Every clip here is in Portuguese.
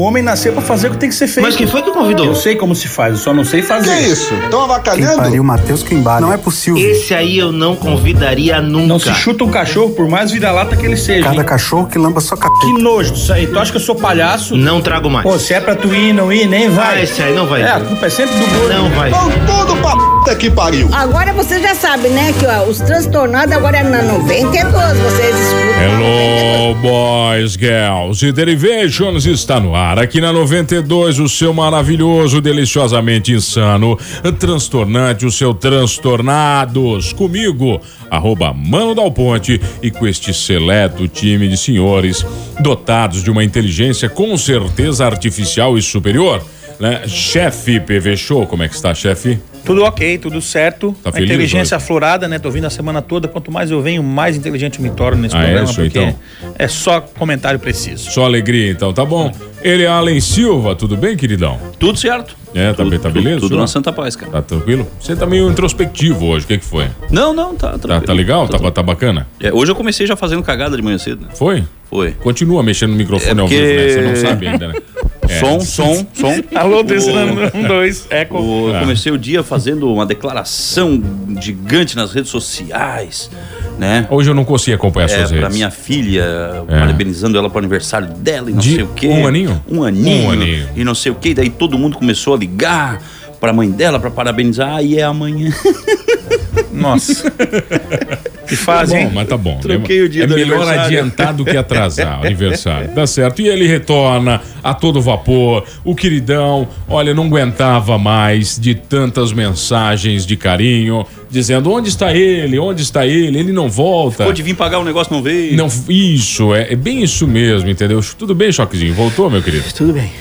O homem nasceu pra fazer o que tem que ser feito. Mas quem foi que convidou? Eu sei como se faz, eu só não sei fazer. Que isso? Estão Quem avacalhando? pariu, Matheus Quimbara. Não é possível. Esse aí eu não convidaria nunca. Não se chuta um cachorro, por mais vira-lata que ele seja. Cada hein? cachorro que lamba sua capeta. Que nojo disso aí. Tu acha que eu sou palhaço? Não trago mais. Pô, se é pra tu ir, não ir, nem Ah, vai. esse aí não vai. É, a culpa é sempre do gordo. Não vai. Vão tudo pra puta que pariu. Agora você já sabe, né, que ó, os transtornados agora é na 92, vocês escutam. Hello, boys, girls e derivations está no ar. Aqui na 92, o seu maravilhoso, deliciosamente insano, transtornante, o seu transtornados. Comigo, arroba Mano Dal Ponte e com este seleto time de senhores dotados de uma inteligência com certeza artificial e superior. Né? Chefe PV Show, como é que está, chefe? Tudo ok, tudo certo. Tá a feliz inteligência hoje? aflorada, né? Tô vindo a semana toda. Quanto mais eu venho, mais inteligente eu me torno nesse Ah, é programa. isso, porque então? é só comentário preciso. Só alegria, então, tá bom? Ele é Allen Silva, tudo bem, queridão? Tudo certo. É, tá, tudo, bem, tá beleza? Tudo, tudo na Santa Paz, cara. Tá tranquilo? Você tá meio introspectivo hoje, o que que foi? Não, não, tá Tá, tranquilo. tá legal? Tá, Tá- tá bacana? É, hoje eu comecei já fazendo cagada de manhã cedo, né? Foi? Foi. Continua mexendo no microfone É ao vivo, né? porque- Você não sabe ainda, né? É. Som, som, som. Alô, O- descendo um, dois, eco. o- eu Ah. comecei o dia fazendo uma declaração gigante nas redes sociais, né? Hoje eu não consegui acompanhar É, suas pra redes. minha filha, É. parabenizando ela pro aniversário dela e não De sei o quê. um aninho? Um aninho. Um aninho. E não sei o quê. Daí todo mundo começou a ligar pra mãe dela pra parabenizar. Ah, e é amanhã. Nossa. que fase, Bom, hein? mas tá bom. Troquei o dia é do melhor adiantar do que atrasar o aniversário. Tá certo. E ele retorna a todo vapor. O queridão, olha, não aguentava mais de tantas mensagens de carinho, dizendo onde está ele, onde está ele, ele não volta. Pode vir pagar o negócio, não veio. Não, isso, é, é bem isso mesmo, entendeu? Tudo bem, Choquezinho? Voltou, meu querido? Tudo bem.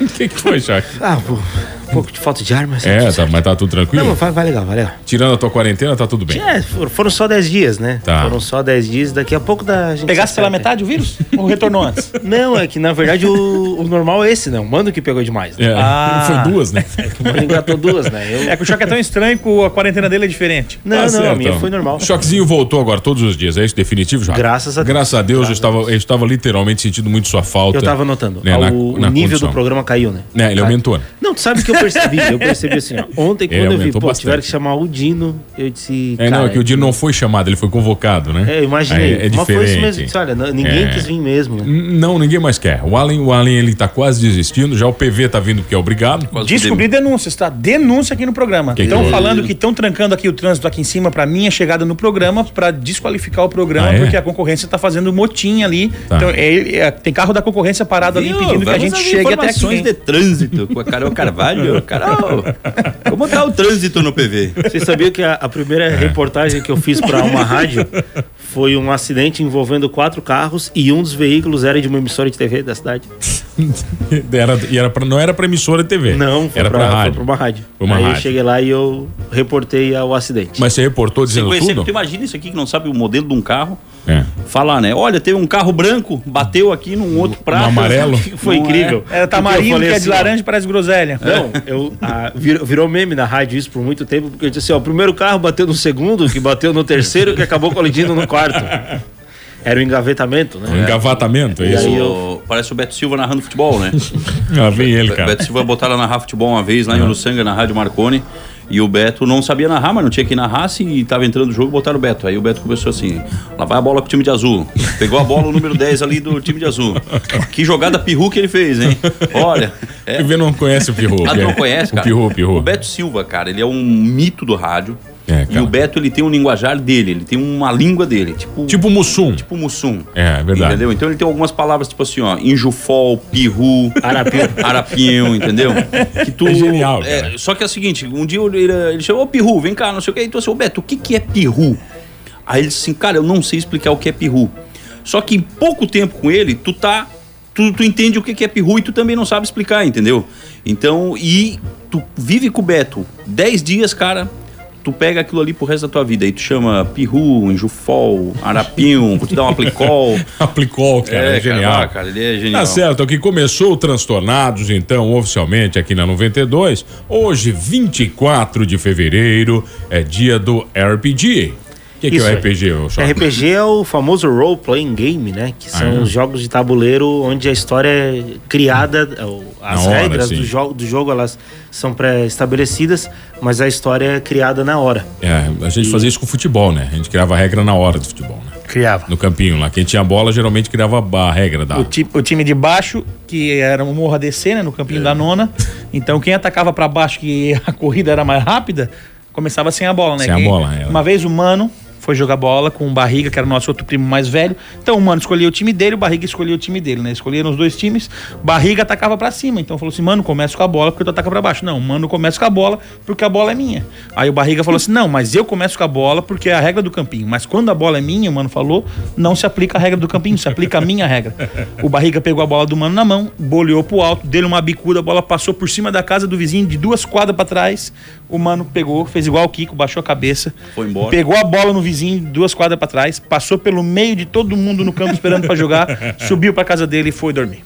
O que, que foi, Choque? Ah, pô, um pouco de falta de ar, mas. É, tá, mas tá tudo tranquilo? Não, vai, vai legal, vai legal. Tirando a tua quarentena, tá tudo bem. É, for- foram só 10 dias, né? Tá. Foram só 10 dias, daqui a pouco da gente. Pegasse se pela metade o vírus? Ou retornou antes? Não, é que na verdade o, o normal é esse, né? O mano que pegou demais. Né? É, Ah. Foi duas, né? O mano engatou duas, né? Eu... É que o choque é tão estranho que a quarentena dele é diferente. Não, Tá não, certo, a minha então. foi normal. Choquezinho voltou agora todos os dias, é isso definitivo já? Graças a Deus. Graças a Deus, eu Graças estava, a Deus. eu estava literalmente sentindo muito sua falta. Eu tava notando. né, o na- o na nível condição. do programa caiu, né? Né, ele aumentou, né? Não, tu sabe que eu percebi? Eu percebi assim, ó. Ontem, É, quando eu vi, pô, bastante. tiveram que chamar o Dino, eu disse. É, não, é que o Dino não foi chamado, ele foi convocado, né? É, eu imaginei. É, é Mas foi isso diferente. mesmo. Olha, ninguém É. quis vir mesmo. Não, ninguém mais quer. O Allen, o Allen ele tá quase desistindo, já o PV tá vindo porque é obrigado. Quase Descobri denúncias, tá? Denúncia aqui no programa. Estão falando que estão trancando aqui o trânsito aqui em cima pra minha chegada no programa pra desqualificar o programa Ah, é? porque a concorrência tá fazendo motim ali. Tá. Então é- é- tem carro da concorrência parado ali Viu? pedindo que a Vamos gente chegue até aqui. informações de trânsito com a Carol Carvalho. Carol, como tá o trânsito no PV? Você sabia que a, a primeira É. reportagem que eu fiz para uma rádio foi um acidente envolvendo quatro carros e um dos veículos era de uma emissora de TV da cidade? Era, e era pra, não era pra emissora de TV. Não, foi era pra, pra foi rádio. pra uma rádio. Foi uma Aí eu rádio. cheguei lá e eu reportei o acidente. Mas você reportou Você dizendo conhecer, tudo? tu imagina isso aqui que não sabe o modelo de um carro. É. Falar, né? Olha, teve um carro branco, bateu aqui num outro prato. amarelo? Foi Não incrível. Era Porque eu tamarindo, que é assim, de ó, laranja, parece groselha. Não, eu, a- virou, virou meme na rádio isso por muito tempo, porque eu disse assim, ó, o primeiro carro bateu no segundo, que bateu no terceiro, que acabou colidindo no quarto. Era o engavetamento, Um né? engavatamento, é E isso? aí O- Parece o Beto Silva narrando futebol, né? Ah, vem ele, O cara. Beto Silva botaram narrar futebol uma vez lá em Uruçanga, na Rádio Marconi. E o Beto não sabia narrar, mas não tinha que narrar. Se tava entrando no jogo, botaram o Beto. Aí o Beto começou assim: lá vai a bola pro time de azul. Pegou a bola, o número 10 ali do time de azul. Que jogada pirru que ele fez, hein? Olha. O É, PV não conhece o Pirru. ah, não conhece, cara? O Pirru, o Pirru. O Beto Silva, cara, ele é um mito do rádio. É, e o Beto, ele tem um linguajar dele, ele tem uma língua dele. Tipo, Tipo Mussum. tipo Mussum. É, é verdade. Entendeu? Então ele tem algumas palavras tipo assim, ó, injufol, pirru, Arapinho. arapinho, entendeu? Que tu, É genial, cara. Só que é o seguinte, um dia ele, ele chamou, ô pirru, vem cá, não sei o que, então assim, ô Beto, o que que é pirru? Aí ele disse assim, cara, eu não sei explicar o que é pirru. Só que em pouco tempo com ele, tu tá. Tu, tu entende o que que é pirru e tu também não sabe explicar, entendeu? Então, e tu vive com o Beto 10 dias, cara. Tu pega aquilo ali pro resto da tua vida. Aí tu chama pirru, enjufol, arapinho, vou te dar um aplicol. Aplicou, cara, é, genial. Cara, ah, cara, ele é genial. Tá certo, que começou o Transtornados, então, oficialmente aqui na 92. Hoje, 24 de fevereiro, é dia do RPG. O que, que é o. RPG, ô Choque? RPG é o famoso role playing game, né? Que são Ah, é? os jogos de tabuleiro onde a história é criada, ou as Na regras do, jo do jogo elas são pré-estabelecidas, mas a história é criada na hora. É, a gente fazia isso com futebol, né? A gente criava a regra na hora do futebol, né? Criava. No campinho lá. Quem tinha bola geralmente criava a regra da. O, ti- o time de baixo, que era um morro a descer, né? No campinho da nona. Então quem atacava pra baixo, que a corrida era mais rápida, começava sem a bola, né? Sem a bola, é. Uma vez o Mano foi jogar bola com o Barriga, que era o nosso outro primo mais velho. Então o Mano escolhia o time dele, o Barriga escolhia o time dele, né? Escolhiam os dois times, Barriga atacava pra cima. Então falou assim: Mano, começa com a bola porque tu ataca pra baixo. Não, Mano, começa com a bola porque a bola é minha. Aí o Barriga falou assim: Não, mas eu começo com a bola porque é a regra do campinho. Mas quando a bola é minha, o Mano falou, não se aplica a regra do campinho, se aplica a minha regra. O Barriga pegou a bola do Mano na mão, boleou pro alto, deu uma bicuda, a bola passou por cima da casa do vizinho, de duas quadras pra trás. O Mano pegou, fez igual o Kiko, baixou a cabeça. Foi embora. Pegou a bola no vizinho, duas quadras pra trás, passou pelo meio de todo mundo no campo esperando pra jogar, subiu pra casa dele e foi dormir.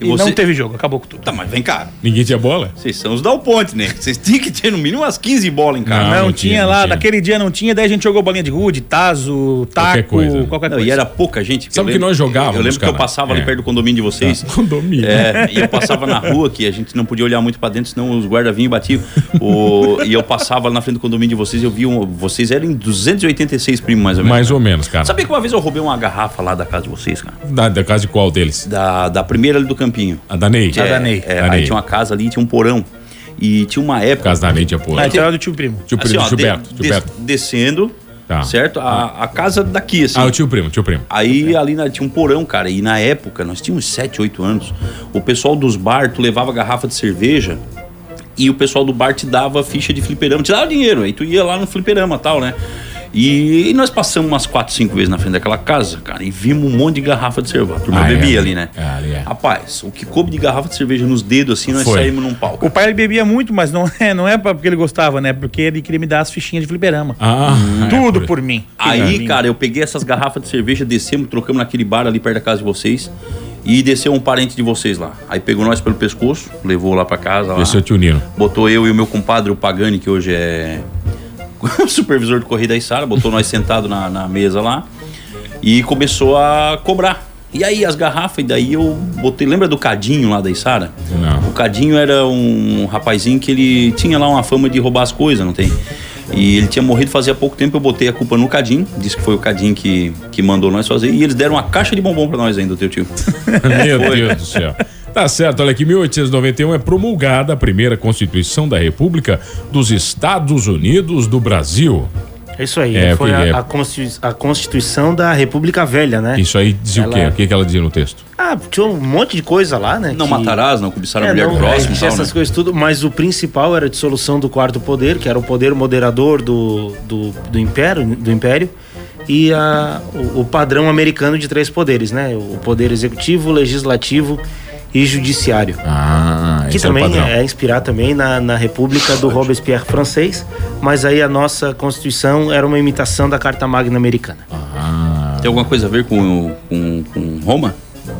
E, E você- não teve jogo, acabou com tudo. Tá, mas vem cá. Ninguém tinha bola? Vocês são os Dal Ponte, né? Vocês tinham que ter no mínimo umas 15 bolas em casa. Não, Não, não tinha, tinha, lá, não tinha. naquele dia não tinha, daí a gente jogou bolinha de gude, tazo, taco, Qualquer coisa. qualquer Não, coisa. e era pouca gente. Sabe Eu que lembro- nós jogávamos, Eu lembro que cara? eu passava ali É. perto do condomínio de vocês. Condomínio. É, e eu passava na rua, que a gente não podia olhar muito pra dentro, senão os guardas vinham e batiam. O, e eu passava lá na frente do condomínio de vocês, eu vi um, vocês eram em 286 primos, mais ou menos. Mais ou menos, cara. Sabia que uma vez eu roubei uma garrafa lá da casa de vocês, cara? Da, da casa de qual deles? Da, da primeira ali do Campinho. A da Ney? A da Ney. É, Da aí tinha uma casa ali, tinha um porão. E tinha uma época. Casa da Ney tinha porra. Ah, era do tio primo. Tio assim, primo, ó, tio de- Beto. descendo, Tá. certo? A, a casa daqui, assim. Ah, o tio primo, tio primo. Aí ali na- tinha um porão, cara, e na época, nós tínhamos 7, 8 anos, o pessoal dos bar, tu levava garrafa de cerveja e o pessoal do bar te dava ficha de fliperama, te dava dinheiro, aí tu ia lá no fliperama e tal, né? E, e nós passamos umas 4, 5 vezes na frente daquela casa, cara, e vimos um monte de garrafa de cerveja. Turma Ah, é. bebia ali, né? É, ali é. Rapaz, o que coube de garrafa de cerveja nos dedos, assim, nós Foi. saímos num palco. O pai ele bebia muito, mas não é, não é pra- porque ele gostava, né? Porque ele queria me dar as fichinhas de fliperama. Ah, é Tudo por- por mim. Aí, cara, eu peguei essas garrafas de cerveja, descemos, trocamos naquele bar ali perto da casa de vocês. E desceu um parente de vocês lá. Aí pegou nós pelo pescoço, levou lá pra casa. É o tio Nino. botou eu e o meu compadre, o Pagani, que hoje é supervisor de corrida aí, Sara, botou nós sentado na, na mesa lá e começou a cobrar. E aí as garrafas, e daí eu botei. Lembra do Cadinho lá da Isara? Não. O Cadinho era um rapazinho que ele tinha lá uma fama de roubar as coisas, não tem? E ele tinha morrido fazia pouco tempo, eu botei a culpa no Cadinho, disse que foi o Cadinho que, que mandou nós fazer, e eles deram uma caixa de bombom pra nós ainda, teu tio. Meu. Deus do céu. Tá certo, olha aqui, 1891 é promulgada a primeira Constituição da República dos Estados Unidos do Brasil. É isso aí. É, foi porque é- a, a Constitu- a Constituição da República Velha, né? Isso aí dizia o Ela- quê? O que, que ela dizia no texto? Ah, tinha um monte de coisa lá, né? Não que- matarás, não cobiçar a É, mulher não, próximo é, e tinha tal, né? essas coisas tudo, mas o principal era a dissolução do quarto poder, que era o poder moderador do, do, do império, do império e a, o, o padrão americano de três poderes, né? O poder executivo, legislativo e judiciário. Ah, Que esse era o também padrão. é inspirado também na, na República do Robespierre francês, mas aí a nossa Constituição era uma imitação da Carta Magna americana. Ah, Tem alguma coisa a ver com, com, com Roma?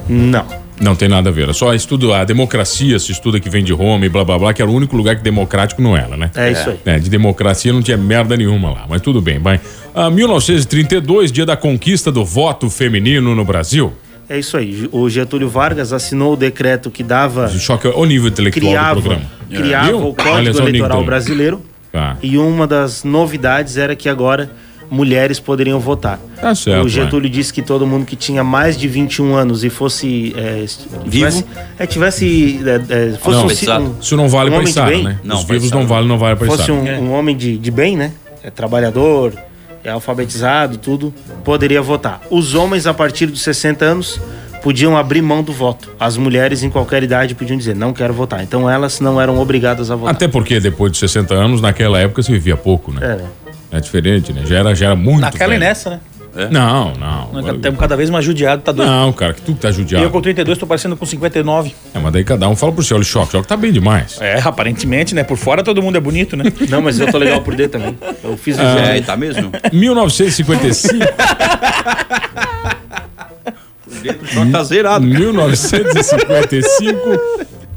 Não. não tem nada a ver. É só estudo a democracia, se estuda que vem de Roma e blá blá blá, que era o único lugar que democrático não era, né? É, isso aí. É, de democracia não tinha merda nenhuma lá, mas tudo bem, vai. Ah, 1932, dia da conquista do voto feminino no Brasil. É isso aí. O Getúlio Vargas assinou o decreto que dava Choque ao nível intelectual do criava, programa. criava Viu? o Código Eleitoral. Brasileiro Tá. e uma das novidades era que agora mulheres poderiam votar. Tá certo, o Getúlio disse que todo mundo que tinha mais de 21 anos e fosse é, tivesse, é, tivesse é, é, fosse Não, um, um- Isso não vale um pra homem de Isara, bem, né? Não, Os vivos não vale, não vale pra fosse Isara. um, um homem de, de bem, né? É trabalhador, é alfabetizado, tudo, poderia votar. Os homens a partir dos 60 anos podiam abrir mão do voto. As mulheres em qualquer idade podiam dizer não quero votar. Então elas não eram obrigadas a votar. Até porque depois de 60 anos, naquela época se vivia pouco, né? É, né? É diferente, né? Já era, já era muito. Naquela e velho. nessa, né? Não, não. Estamos cada vez mais judiado, tá doido. Não, cara, que tu que tá E judiado. eu com 32 tô parecendo com 59. É, mas daí cada um fala pro seu, olha o choque. O choque tá bem demais. É, aparentemente, né? Por fora todo mundo é bonito, né? Não, mas eu tô legal por dentro também. Eu fiz o É, exame. tá mesmo? 1955. O choque tá zerado. 1955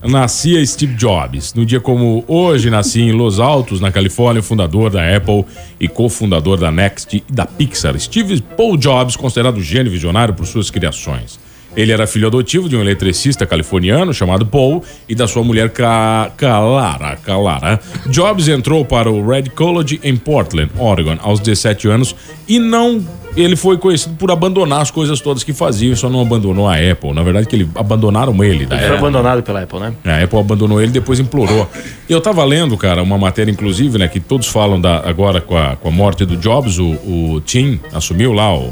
nascia Steve Jobs. No dia como hoje, nascia em Los Altos, na Califórnia, fundador da Apple e cofundador da Next e da Pixar. Steve Paul Jobs, considerado gênio visionário por suas criações. Ele era filho adotivo de um eletricista californiano chamado Paul e da sua mulher Ca... Calara. Calara. Jobs entrou para o Red College em Portland, Oregon, aos 17 anos e não. Ele foi conhecido por abandonar as coisas todas que fazia só não abandonou a Apple. Na verdade, que ele abandonaram ele da Ele foi abandonado pela Apple, né? A Apple abandonou ele depois implorou. Eu tava lendo, cara, uma matéria, inclusive, né, que todos falam da, agora com a, com a morte do Jobs, o, o Tim assumiu lá, o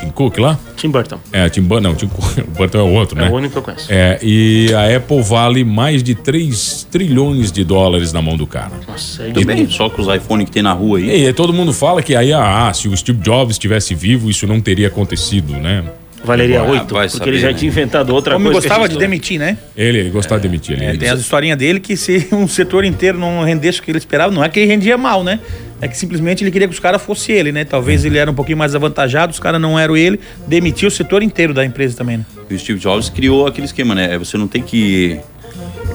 Tim Cook lá. Tim Burton. É, Tim Burton, não, Tim Cook, o Burton é o outro, É né? o único que eu conheço. É, e a Apple vale mais de 3 trilhões de dólares na mão do cara. Nossa, é Tudo bem, só com os iPhone que tem na rua aí. E aí todo mundo fala que aí, ah, se o Steve Jobs estivesse vivo, isso não teria acontecido, né? Valeria Ah, 8, vai porque saber, ele já né? tinha inventado outra Como coisa. que gostava de não- demitir, né? Ele, ele gostava de demitir. Ele, É, ele tem as historinhas dele que se um setor inteiro não rendesse o que ele esperava, não é que ele rendia mal, né? É que simplesmente ele queria que os caras fossem ele, né? Talvez ele era um pouquinho mais avantajado, os caras não eram ele, demitiu o setor inteiro da empresa também, né? E o Steve Jobs criou aquele esquema, né? Você não tem que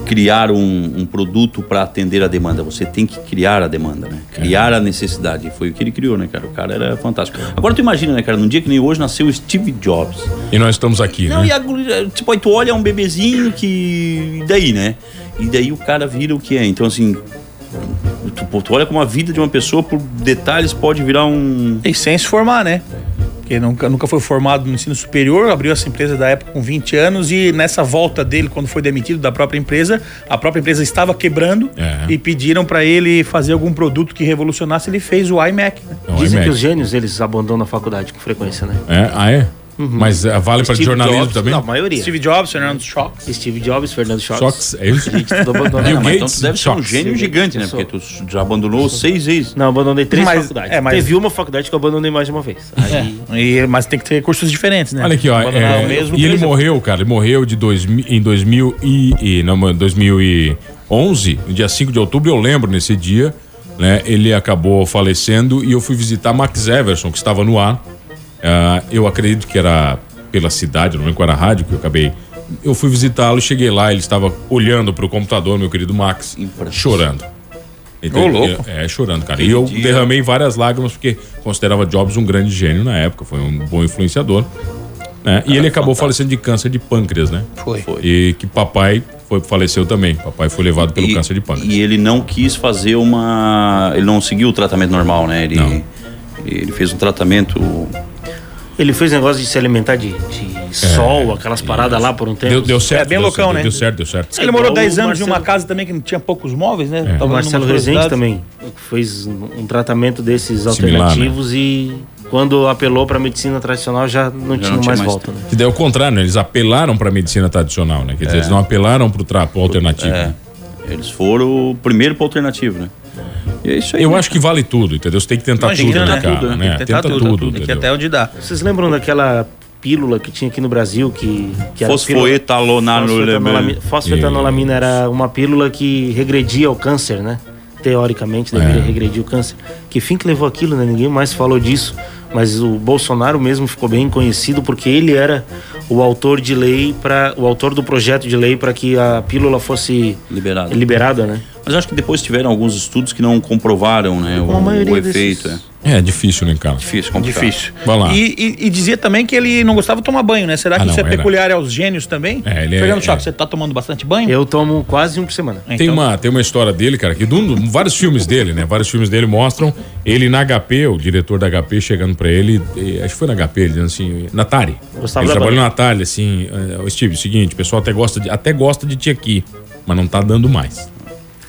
criar um, um produto para atender a demanda, você tem que criar a demanda, né? Criar a necessidade. Foi o que ele criou, né, cara? O cara era fantástico. Agora tu imagina, né, cara? Num dia que nem hoje nasceu o Steve Jobs. E nós estamos aqui, Não, né? e a, guria- tipo, aí tu olha um bebezinho que. E daí, né? E daí o cara vira o que é. Então, assim. Tu, pô, tu olha como a vida de uma pessoa, por detalhes, pode virar um. E sem se formar, né? Porque nunca, nunca foi formado no ensino superior, abriu essa empresa da época com 20 anos e nessa volta dele, quando foi demitido da própria empresa, a própria empresa estava quebrando É. e pediram para ele fazer algum produto que revolucionasse. Ele fez o iMac. Né? Dizem é que os gênios, eles abandonam a faculdade com frequência, né? É, ah, é? Mas é, vale para jornalismo Jobs, também? Não, a maioria. Steve Jobs, Fernando Schocks. Steve Jobs, Fernando Schwartz. Shocks, é isso? Gente tudo abandonou. Bill Não, mas então Gates, tu deve ser um gênio gigante, né? Porque tu já abandonou seis vezes. Não, abandonei três Mas- faculdades. é, mas- Teve uma faculdade que eu abandonei mais de uma vez. Aí, E, mas tem que ter cursos diferentes, né? Olha aqui, ó. Abandonar é, o mesmo, e ele três- morreu, cara. Ele morreu de dois, em 2000 e, e, não, 2011, no dia 5 de outubro, eu lembro nesse dia, né? Ele acabou falecendo e eu fui visitar Max Everson, que estava no ar. Ah, eu acredito que era pela cidade, não lembro qual era a rádio que eu acabei. Eu fui visitá-lo, cheguei lá, ele estava olhando para o computador, meu querido Max, chorando. Ô, louco. É, chorando, cara. E eu dia- derramei várias lágrimas porque considerava Jobs um grande gênio na época, foi um bom influenciador. né? E ele acabou falecendo de câncer de pâncreas, né? Foi. Foi. E que papai foi, faleceu também. Papai foi levado pelo e, câncer de pâncreas. E ele não quis fazer uma. Ele não seguiu o tratamento normal, né? Ele, Não. ele fez um tratamento. Ele fez negócio de se alimentar de, de sol, aquelas paradas lá por um tempo. Deu, deu certo. É bem deu loucão, certo, né? Deu certo, deu certo. Ele morou Igual 10 o anos em uma casa também que não tinha poucos móveis, né? É. Tava O Marcelo Rezende também fez um tratamento desses Similar, né? alternativos e quando apelou para medicina tradicional já não tinha não tinha mais mais volta. Né? Que daí é o contrário, né? Eles apelaram para a medicina tradicional, né? Quer dizer, eles não apelaram para o trapo alternativo. É, eles foram o primeiro para alternativo, né? E é isso aí. Eu né? acho que vale tudo, entendeu? Você tem que tentar Imagina, tudo, né, cara? Tudo, né? Tem que tentar Tenta tudo, tudo, tem que até onde dá. Vocês lembram daquela pílula que tinha aqui no Brasil que, que era Fosfoetanolamina. Fosfetanolamina era uma pílula que regredia o câncer, né? Teoricamente deveria É. regredir o câncer. Que fim que levou aquilo, né? Ninguém mais falou disso. Mas o Bolsonaro mesmo ficou bem conhecido porque ele era o autor de lei para o autor do projeto de lei para que a pílula fosse Liberado. liberada, né? Mas acho que depois tiveram alguns estudos que não comprovaram né, o, o efeito. desses- É. É difícil, né, cara? Difícil, complicado. Difícil. Vai lá. E, e- e dizia também que ele não gostava de tomar banho, né? Será que Ah, isso não, é era. peculiar aos gênios também? É, ele é- Fernando Choque, é. você tá tomando bastante banho? Eu tomo quase um por semana. Então, Tem uma, tem uma história dele, cara, que um- vários filmes dele, né? Vários filmes dele mostram ele na HP, o diretor da HP chegando pra ele, acho que foi na HP, ele dizendo assim, na Atari. Gostava ele trabalhou na Atari, assim, eh, Steve, seguinte, o pessoal até gosta de, até gosta de ti aqui, mas não tá dando mais.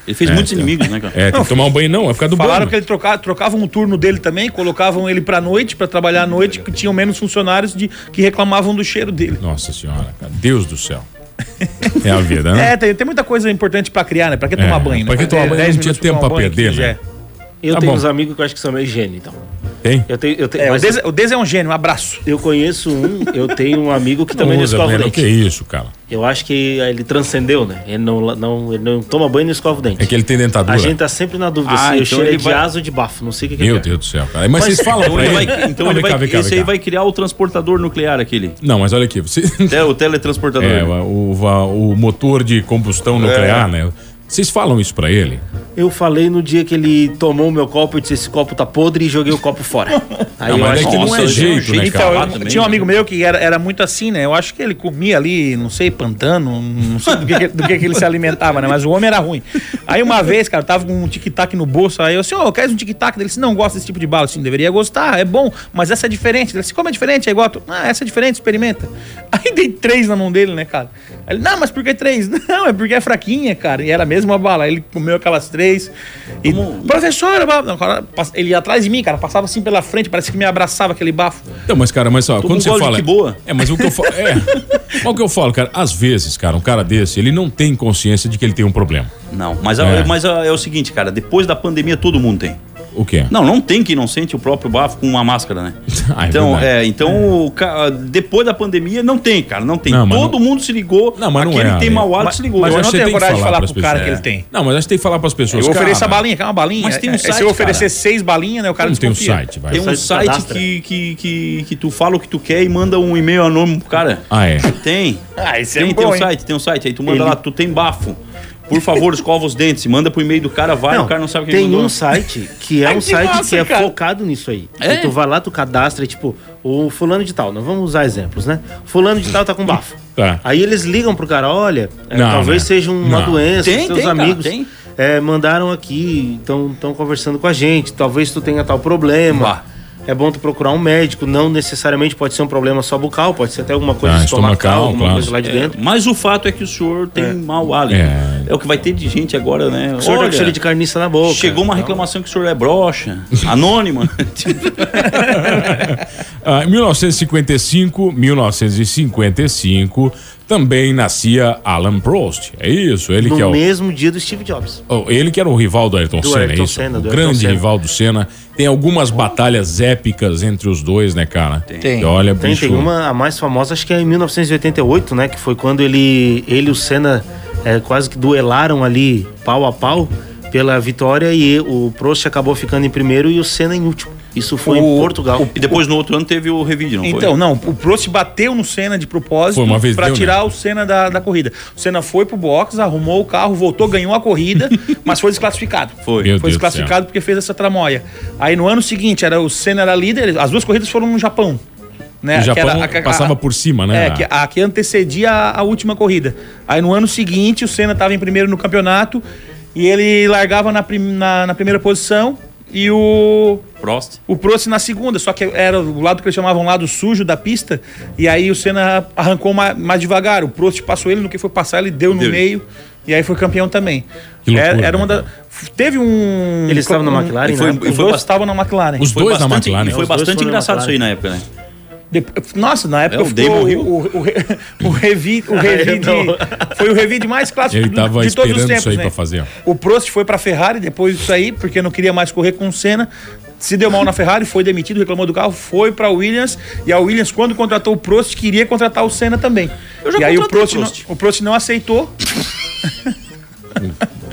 Ele fez É, muitos então. inimigos, né, cara? É, tem que tomar um banho não, é ficar do Falaram banho. que ele trocava, trocavam um turno dele também, colocavam ele pra noite, pra trabalhar à noite, que tinham menos funcionários de, que reclamavam do cheiro dele. Nossa senhora, cara, Deus do céu. É a vida, né? É, tem, tem muita coisa importante pra criar, né? Pra que tomar É, banho, né? pra que tomar banho? Dez Não tinha minutos tempo tomar pra banho, perder, 15, né? Eu Tá tenho bom. uns amigos que eu acho que são meio gênio, então. Tem? Eu tenho, eu tenho, É, o mas Dez, o Dez é um gênio, um abraço. eu conheço um, eu tenho um amigo que também não escova o dente. Que isso, cara? Eu acho que ele transcendeu, né? Ele não, não, ele não toma banho e não escova o dente. É que ele tem dentadura. A gente tá sempre na dúvida Ah, se o então cheiro é ele de vai- asa ou de bafo. Não sei o que, que Meu é. Deus do céu, cara. Mas, vocês falam Então pra ele vai, então Não, ele vai, cá, esse aí cá. vai criar o transportador nuclear, aquele. Não, mas olha aqui. Você... É, o teletransportador. É, o, o, o motor de combustão nuclear, né? Vocês falam isso pra ele? Eu falei no dia que ele tomou o meu copo, eu disse: esse copo tá podre e joguei o copo fora. Aí Não, eu mas acho é que não é eu jeito, jeito, né, Então, cara? eu- também, tinha um né? amigo meu que era, era muito assim, né? Eu acho que ele comia ali, não sei, pantano, não sei do que, do que, que ele se alimentava, né? Mas o homem era ruim. Aí uma vez, cara, eu tava com um tic-tac no bolso, aí eu assim, ô, queres um tic-tac? Ele disse, não gosta desse tipo de bala. Assim, deveria gostar, é bom, mas essa é diferente. Ele disse, como é diferente? É igual. Ah, essa é diferente, experimenta. Aí dei três na mão dele, né, cara? Aí ele, não, mas por que três? Não, é porque é fraquinha, cara. E era a mesma bala. Ele comeu aquelas três. E, professora, ba- não, cara, ele ia atrás de mim, cara, passava assim pela frente, parece que me abraçava aquele bafo. Não, mas, cara, mas ó, Toma quando um você fala. que boa. É, mas o que eu falo. É. O que eu falo, cara, às vezes, cara, um cara desse, ele não tem consciência de que ele tem um problema. Não, mas, é. mas é o seguinte, cara, depois da pandemia todo mundo tem. O quê? Não, não tem quem não sente o próprio bafo com uma máscara, né? Ah, é então, é, então o ca- depois da pandemia não tem, cara, não tem. Não, Todo não- mundo se ligou. Não, mas não aquele é, que tem mau hálito se ligou. mas Eu não você tenho tem que coragem de falar pro cara que ele tem. Não, mas acho que tem que falar pras pessoas. Eu oferecer a balinha, quer uma balinha? Mas tem um É, é, Se site, eu oferecer cara. seis balinhas, né, o cara Como tem um site, vai. Tem um site site que, que, que, que tu fala o que tu quer e manda um e-mail anônimo pro cara. Ah, é. Tem. Ah, esse é tem, bom, tem um site, tem um site. Aí tu manda lá, tu tem bafo. Por favor, escova os dentes. Manda pro e-mail do cara, vai, o cara não sabe quem tem mandou. um site que é Ai, um que site massa, que é cara. focado nisso aí. É? E tu vai lá, tu cadastra, tipo, o fulano de tal, não vamos usar exemplos, né? Fulano de tal tá com bafo. Tá. Aí eles ligam pro cara, olha, é, Não, talvez né? seja uma Não. doença, Tem, seus tem, cara, amigos tem. é, mandaram aqui, estão conversando com a gente, talvez tu tenha tal problema. Vá. É bom tu procurar um médico, não necessariamente pode ser um problema só bucal, pode ser até alguma coisa Ah, estomacal, estomacal, alguma claro. coisa lá de É, dentro. mas o fato é que o senhor tem mau hálito. É. É. o que vai ter de gente agora, né? O senhor tá Olha, com cheiro de carniça na boca. Chegou uma Então, reclamação que o senhor é broxa, anônima. Ah, em 1955, 1955, também nascia Alan Prost. É isso, ele no que é o, mesmo dia do Steve Jobs. oh, ele que era o rival do Ayrton Do Senna, Ayrton é isso? Senna, o grande Senna. rival do Senna. Tem algumas batalhas épicas entre os dois, né, cara? Tem. Olha, Tem, bicho, tem uma, a mais famosa, acho que é em 1988, né? Que foi quando ele, ele e o Senna é, quase que duelaram ali pau a pau pela vitória e o Prost acabou ficando em primeiro e o Senna em último. Isso foi O- em Portugal. e depois no outro ano teve o revide, não Então, foi? não, o Prost bateu no Senna de propósito deu, né? tirar o Senna da, da corrida. O Senna foi pro box, arrumou o carro, voltou, ganhou a corrida, mas foi desclassificado. Foi. Meu Foi Deus do desclassificado porque fez essa tramóia. Aí no ano seguinte, era o Senna era líder, as duas corridas foram no Japão. Né? O Que Japão era a- a- passava por cima, né? É, que, a que antecedia a, a última corrida. Aí no ano seguinte, o Senna estava em primeiro no campeonato e ele largava na, prim- na, na primeira posição e o, Prost. o Prost na segunda, só que era o lado que eles chamavam lado sujo da pista, e aí o Senna arrancou mais, mais devagar. O Prost passou ele, no que foi passar, ele deu no Deu. meio, e aí foi campeão também. Loucura, era, era uma né, da, Teve um. Eles estavam na McLaren, e foi, né? e Os foi dois estavam na McLaren. Os Foi dois na bastante, McLaren. e foi bastante engraçado isso aí na época, né? Nossa, na época É, o ficou Damon o, Hill. o, o, o revide, o revide foi o revide mais clássico de- de todos os esperando tempos, isso aí né? pra fazer. O Prost foi pra Ferrari depois disso aí, porque não queria mais correr com o Senna. Se deu mal na Ferrari, foi demitido, reclamou do carro, foi pra Williams. E a Williams, quando contratou o Prost, queria contratar o Senna também. Eu já e aí o Prost, Prost. Não, o Prost não aceitou.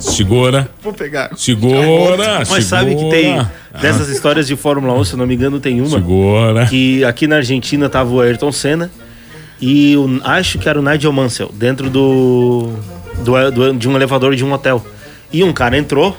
Segura. Vou pegar. Segura, Mas sabe que tem segura. dessas histórias de Fórmula 1, se eu não me engano, tem uma Segura. que aqui na Argentina tava o Ayrton Senna e o, acho que era o Nigel Mansell dentro do, do, do- de um elevador de um hotel. E um cara entrou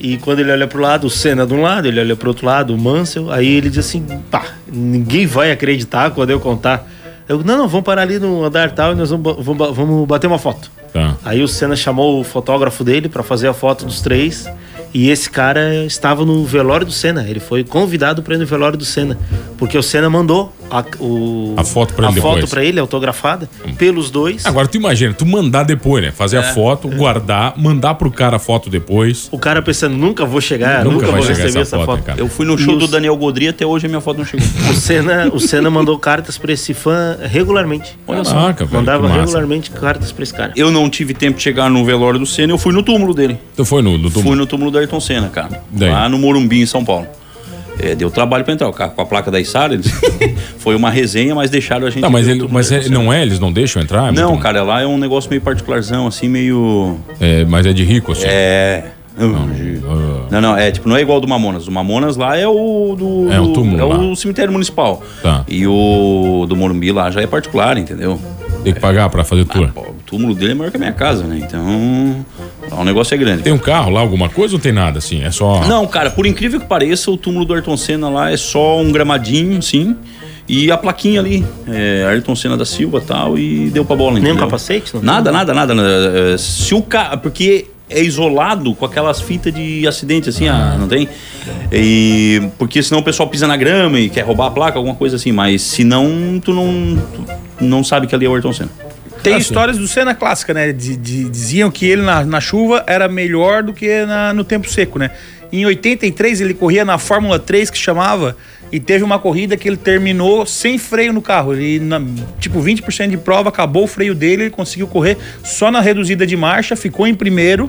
e quando ele olha pro lado, o Senna de um lado, ele olha pro outro lado, o Mansell, aí ele diz assim, pá, ninguém vai acreditar quando eu contar. Eu, não, não, vamos parar ali no andar tal e nós vamos, vamos, vamos bater uma foto. Tá. Aí o Senna chamou o fotógrafo dele para fazer a foto dos três. E esse cara estava no velório do Senna. Ele foi convidado para ir no velório do Senna. Porque o Senna mandou a, o- A foto pra a ele foto depois. pra ele, autografada, pelos dois. Agora tu imagina, tu mandar depois, né? Fazer a foto, guardar, mandar pro cara a foto depois. O cara pensando, nunca vou chegar, Nunca nunca, vai vou chegar receber essa essa foto, foto. cara. Eu fui no E show os- do Daniel Godri até hoje a minha foto não chegou. O Senna, o Senna mandou cartas pra esse fã regularmente. Olha só. Caraca, velho, Mandava regularmente cartas pra esse cara. Eu não tive tempo de chegar no velório do Senna, eu fui no túmulo dele. Tu foi no, no túmulo? Fui no túmulo do Ayrton Senna, cara. Daí? Lá no Morumbi, em São Paulo. É, deu trabalho pra entrar. O carro com a placa da Isara, eles- foi uma resenha, mas deixaram a gente. Não, mas, ele, mas é- não é, eles não deixam entrar? É Não, muito- cara, lá é um negócio meio particularzão, assim, meio. É, mas é de rico, assim. É. Não, não, é tipo, não é igual do Mamonas. O Mamonas lá é o do. É o túmulo É lá. o cemitério municipal. Tá. E o do Morumbi lá já é particular, entendeu? Tem que pagar pra fazer tour. Pô, o túmulo dele é maior que a minha casa, né? Então. lá O negócio é grande. Tem um carro lá, alguma coisa ou tem nada, assim? É só... Não, cara, por incrível que pareça, o túmulo do Ayrton Senna lá é só um gramadinho, sim. E a plaquinha ali, é, Ayrton Senna da Silva e tal, e deu pra bola, Nem um entendeu? capacete? Não Nada, nada, nada. nada. É, Se o ca... Porque é isolado com aquelas fitas de acidente, assim, ah, não tem? E... Porque senão o pessoal pisa na grama e quer roubar a placa, alguma coisa assim. Mas se não, tu não, tu não sabe que ali é o Ayrton Senna. Tem Ah, histórias do Senna clássica, né? De- de- diziam que ele na, na chuva era melhor do que na- no tempo seco, né? Em 83 ele corria na Fórmula 3 que chamava e teve uma corrida que ele terminou sem freio no carro. Ele, na- tipo, 20% de prova, acabou o freio dele, ele conseguiu correr só na reduzida de marcha, ficou em primeiro,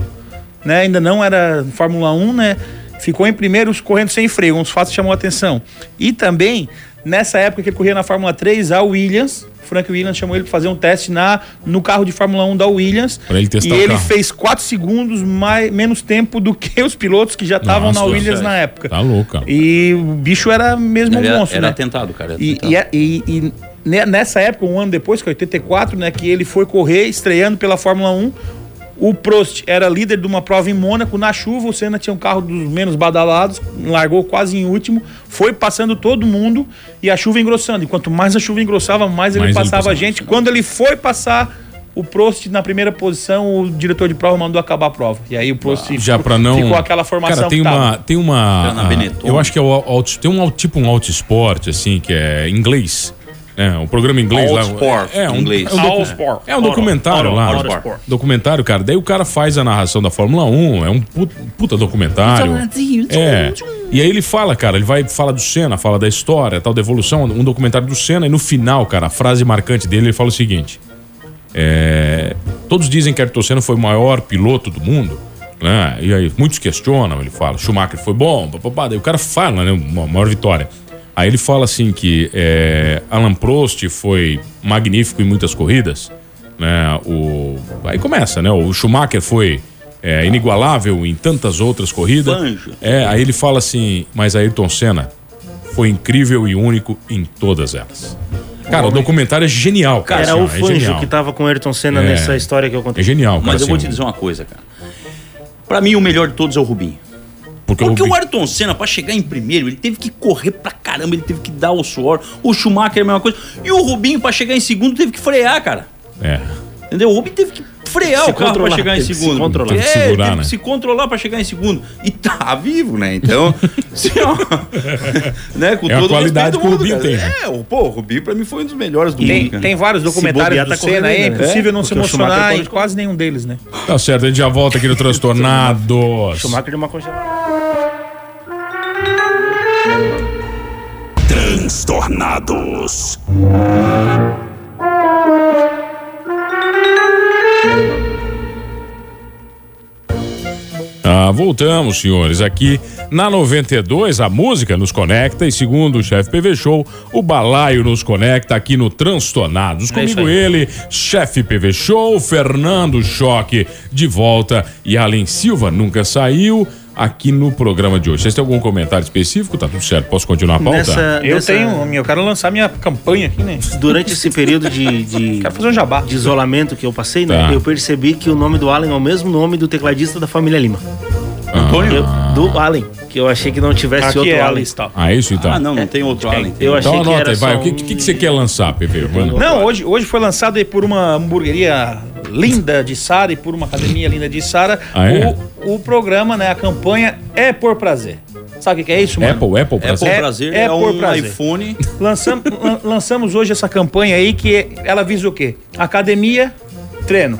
né? Ainda não era Fórmula 1, né? Ficou em primeiro correndo sem freio, uns fatos chamou a atenção. E também, nessa época que ele corria na Fórmula 3, a Williams, Frank Williams chamou ele para fazer um teste na, no carro de Fórmula 1 da Williams. Pra ele testar e o ele carro. fez 4 segundos mais, menos tempo do que os pilotos que já estavam na Williams na época. Tá louco, cara. E o bicho era mesmo Ele um monstro, era né? atentado, cara. era E, atentado. e, é, e- e ne- nessa época, um ano depois, que é 84, né, que ele foi correr, estreando pela Fórmula 1. O Prost era líder de uma prova em Mônaco. Na chuva, o Senna tinha um carro dos menos badalados, largou quase em último, foi passando todo mundo e a chuva engrossando. E quanto mais a chuva engrossava, mais ele Mais ele passava passava. a gente. Quando ele foi passar o Prost na primeira posição, o diretor de prova mandou acabar a prova. E aí o Prost Já pra não. ficou aquela formação Cara, tem que tava. uma. Tem uma. Benetton. eu acho que é o auto, tem um tipo um auto esporte, assim, que é inglês. É, um programa em inglês lá. Autosport, é, um, inglês. É um, docu- Autosport. é um documentário Auto- lá. Autosport. Documentário, cara. Daí o cara faz a narração da Fórmula 1. É um puta, puta documentário. É. E aí ele fala, cara, ele vai fala do Senna, fala da história, tal, da evolução, um documentário do Senna, e no final, cara, a frase marcante dele, ele fala o seguinte. É, todos dizem que Ayrton Senna foi o maior piloto do mundo, né? E aí muitos questionam, ele fala, Schumacher foi bom, papapá, daí o cara fala, né? Uma maior vitória. Aí ele fala assim que é, Alan Prost foi magnífico em muitas corridas, né? O, aí começa, né? O Schumacher foi é, inigualável em tantas outras corridas. Banjo. É, aí ele fala assim, mas Ayrton Senna foi incrível e único em todas elas. Cara, o documentário é genial, cara. Era assim, o é Fanjo que tava com o Ayrton Senna É. nessa história que eu É contei. genial, cara. Mas eu vou assim, te dizer uma coisa, cara. Pra mim, o melhor de todos é o Rubinho. Porque, Porque o o Ayrton Senna, pra chegar em primeiro, ele teve que correr pra caramba, ele teve que dar o suor. O Schumacher é a mesma coisa. E o Rubinho, pra chegar em segundo, teve que frear, cara. É. Entendeu? O Rubinho teve que frear Se o carro pra chegar em que se segundo. controlar. Teve que É, segurar, teve né? que se controlar pra chegar em segundo. E tá vivo, né? Então, assim, ó, né? Com É a todo o qualidade respeito que o do Rubinho mundo, tem, né? É, o, pô, o Rubinho pra mim foi um dos melhores do Tem, mundo. cara. tem vários documentários do tá Senna correndo aí, é impossível não se Porque Schumacher emocionar em quase nenhum deles, né? Tá certo, a gente já volta aqui no Transtornados. Schumacher de uma congelada. Transtornados. Ah, voltamos, senhores. Aqui na 92, a música nos conecta e, segundo o chefe PV Show, o balaio nos conecta aqui no Transtornados. Comigo ele, chefe PV Show, Fernando Choque de volta e Allen Silva nunca saiu aqui no programa de hoje. Vocês têm algum comentário específico? Tá tudo certo, posso continuar a pauta? Nessa, Eu nessa- tenho, eu quero lançar minha campanha aqui, né? Durante esse período de, de, Quero fazer um jabá. de isolamento que eu passei, né? Tá. Eu percebi que o nome do Allen é o mesmo nome do tecladista da família Lima. Antônio? Eu- do Allen, que eu achei que não tivesse Aqui outro é Allen. lista. Ah, isso então. Ah, não, não tem outro Allen. Eu achei então que anota era aí, vai. só O que, um- que, que você quer lançar, PV? Não, hoje, hoje foi lançado aí por uma hamburgueria linda de Sara e por uma academia linda de Sara Ah, é? o, o programa, né? A campanha é por prazer. Sabe o que que é isso, mano? Apple, Apple É prazer. por É- prazer, é é, por um prazer. iPhone. Lançamos, lan- lançamos hoje essa campanha aí que ela visa o quê? Academia, treino.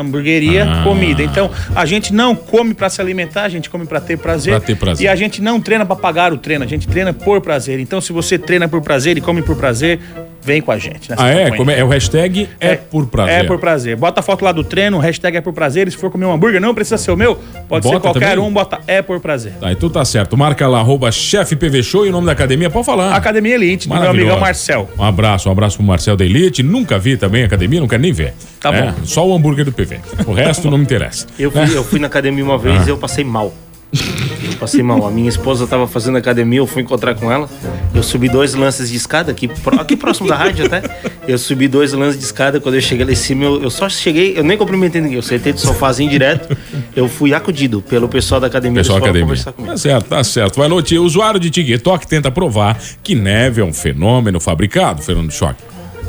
Hamburgueria, Ah. comida. Então, a gente não come pra se alimentar, a gente come pra ter prazer. Pra ter prazer. E a gente não treina pra pagar o treino, a gente treina por prazer. Então, se você treina por prazer e come por prazer, vem com a gente. nessa Ah, é? Como é? É o hashtag é, por prazer. É por prazer. Bota a foto lá do treino, hashtag é por prazer. E se for comer um hambúrguer, não precisa ser o meu, pode Bota ser qualquer também? um, bota é por prazer. Tá, então tá certo. Marca lá, arroba chefe PV Show e o nome da academia, pode falar. Academia Elite, do meu amigão Marcel. Um abraço, um abraço pro Marcel da Elite. Nunca vi também a academia, não quero nem ver. Tá É, bom. Só o hambúrguer do PV. O resto não me interessa. Eu fui, eu fui na academia uma vez Ah. e eu passei mal. Passei mal. A minha esposa estava fazendo academia, eu fui encontrar com ela. Eu subi dois lances de escada, aqui, aqui próximo da rádio até. Eu subi dois lances de escada. Quando eu cheguei lá em cima, eu, eu só cheguei, eu nem cumprimentei ninguém. Eu sentei do sofazinho direto. Eu fui acudido pelo pessoal da academia. Pessoal da academia. conversar comigo. Tá certo, tá certo. Vai notícia. O usuário de TikTok tenta provar que neve é um fenômeno fabricado, Fernando Choque.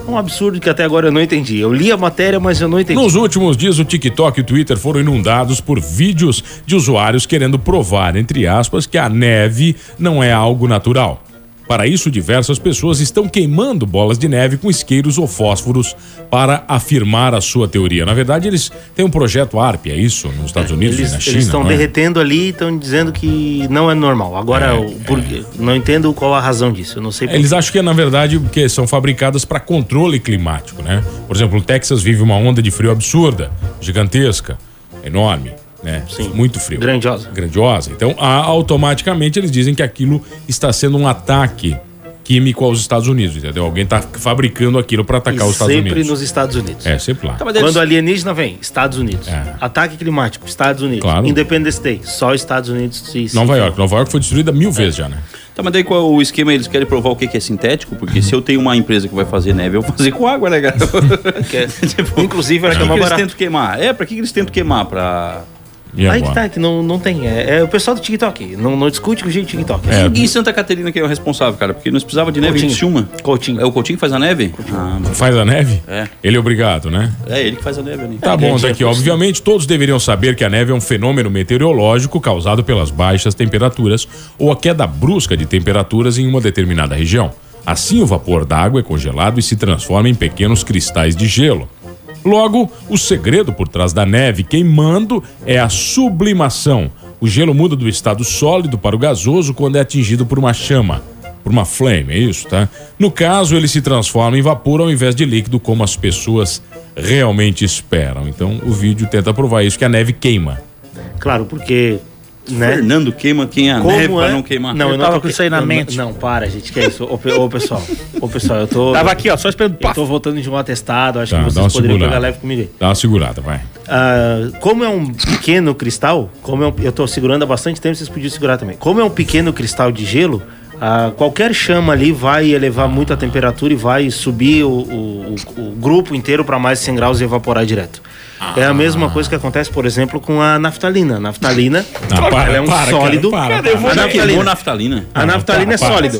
Um absurdo que até agora eu não entendi. Eu li a matéria, mas eu não entendi. Nos últimos dias, o TikTok e o Twitter foram inundados por vídeos de usuários querendo provar, entre aspas, que a neve não é algo natural. Para isso, diversas pessoas estão queimando bolas de neve com isqueiros ou fósforos para afirmar a sua teoria. Na verdade, eles têm um projeto ARP, é isso? Nos Estados Unidos Eles e na China. eles estão é? derretendo ali e estão dizendo que não é normal. Agora, É, o porquê- não entendo qual a razão disso. Eu não sei É, Eles acham que é, na verdade, porque são fabricadas para controle climático, né? Por exemplo, o Texas vive uma onda de frio absurda, gigantesca, enorme, né? Sim. Muito frio. Grandiosa. Grandiosa. Então, automaticamente, eles dizem que aquilo está sendo um ataque químico aos Estados Unidos, entendeu? Alguém está fabricando aquilo para atacar E os Estados sempre Unidos. nos Estados Unidos. É, sempre lá. Tá, Quando ser- alienígena vem, Estados Unidos. É. Ataque climático, Estados Unidos. Claro. Independence Day, só Estados Unidos. se- se- Nova York. Nova York foi destruída mil vezes já, né? Tá, mas daí qual é o esquema? Eles querem provar o que que é sintético? Porque se eu tenho uma empresa que vai fazer neve, eu vou fazer com água, né, cara? Que é, tipo, Inclusive, pra era que, que é que eles tentam queimar? É, pra que, que eles tentam queimar? Pra... E Aí que tá, que não, não tem. É, é o pessoal do TikTok. Não, não discute com o gente do TikTok. É. E em Santa Catarina que é o responsável, cara? Porque nós precisava de neve Coutinho. em Ciúma. Coutinho. É o Coutinho que faz a neve? Ah, Faz a neve? É. Ele é obrigado, né? é ele que faz a neve ali. Tá bom, gente, tá aqui. é Obviamente, todos deveriam saber que a neve é um fenômeno meteorológico causado pelas baixas temperaturas ou a queda brusca de temperaturas em uma determinada região. Assim, o vapor d'água é congelado e se transforma em pequenos cristais de gelo. Logo, o segredo por trás da neve queimando é a sublimação. O gelo muda do estado sólido para o gasoso quando é atingido por uma chama por uma flame, é isso, tá? No caso, ele se transforma em vapor ao invés de líquido, como as pessoas realmente esperam. Então, o vídeo tenta provar isso, que a neve queima. Claro, porque. Né? Fernando queima quem é a Como neve pra é? não queimar. Não, Eu eu, não tava tô com isso aí na não, mente. Não, para, gente, que é isso? Ô, ô, pessoal. Ô, pessoal, eu tô. Tava aqui, ó, só esperando. Eu tô voltando de um atestado, acho Tá, que vocês poderiam segurada. pegar leve comigo aí. Dá uma segurada, vai. Ah, como é um pequeno cristal, como é um- eu tô segurando há bastante tempo, vocês podiam segurar também. Como é um pequeno cristal de gelo, ah, qualquer chama ali vai elevar muito a temperatura e vai subir o, o- o- o grupo inteiro para mais de 100 graus e evaporar direto. É a mesma coisa que acontece, por exemplo, com a naftalina. A naftalina Ah, para, é um para, cara, sólido. para, a para. Queimou naftalina, naftalina. a naftalina é para, para. sólido.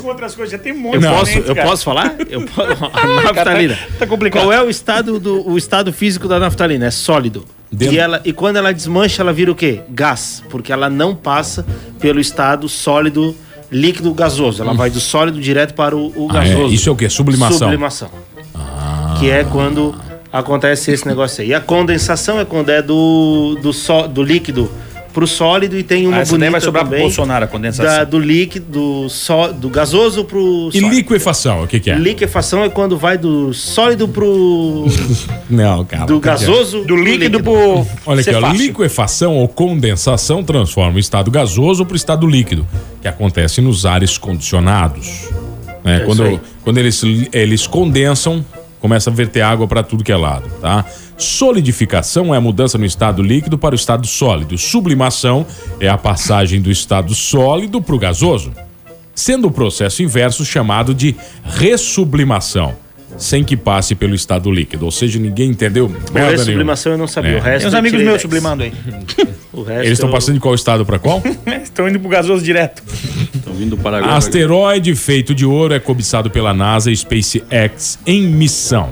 Eu posso, eu cara. posso falar? Eu posso, a naftalina. tá complicado. Qual é o estado, do, o estado físico da naftalina? É sólido. Dentro- E, ela, e quando ela desmancha, ela vira o quê? Gás. Porque ela não passa pelo estado sólido, líquido, gasoso. Ela vai do sólido direto para o, o Ah, é? gasoso. Isso é o quê? Sublimação. Sublimação. Que é quando acontece esse negócio aí. E a condensação é quando é do, do, só, do líquido pro sólido e tem uma Ah, essa bonita vai sobrar pro também Bolsonaro, a condensação. da- do líquido, do, só, do gasoso pro E sólido. liquefação, o que, que é? Liquefação é quando vai do sólido pro. Não, cara. do é? gasoso Do líquido pro. Olha aqui, ó, liquefação ou condensação transforma o estado gasoso para o estado líquido, que acontece nos ares condicionados. né? É quando quando eles, eles condensam, começa a verter água para tudo que é lado, tá? Solidificação é a mudança no estado líquido para o estado sólido. Sublimação é a passagem do estado sólido para o gasoso, sendo o processo inverso chamado de ressublimação, sem que passe pelo estado líquido. Ou seja, ninguém entendeu O merda resto, sublimação eu não sabia. É. O resto Tem uns amigos meus 10. sublimando aí. O resto Eles estão eu- passando de qual estado para qual? Estão indo pro gasoso direto. Estão vindo do Paraguai. Asteroide feito de ouro é cobiçado pela NASA e SpaceX em missão.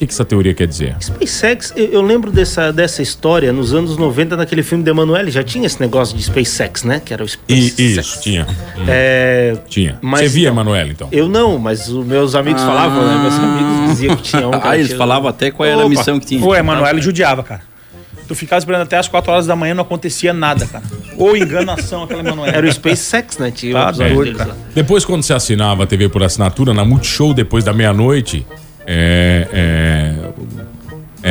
Que, que essa teoria quer dizer? SpaceX, eu, eu lembro dessa, dessa história nos anos 90, naquele filme de Emanuele, já tinha esse negócio de SpaceX, né? Que era o E, SpaceX. isso, tinha. Hum, É, Tinha. mas Você via, não. Emanuele, então? Eu não, mas os meus amigos falavam, né? Meus amigos diziam que tinha um. Ah, eles falavam até qual era a missão que tinha. O Emanuel judiava, cara. Tu ficava esperando até as 4 horas da manhã não acontecia nada, cara. Ou enganação aquela Emanuel. Era o SpaceX, né? Tinha Tá o episódio doido, deles cara. lá. Depois, quando você assinava a TV por assinatura, na Multishow, depois da meia-noite, é, é,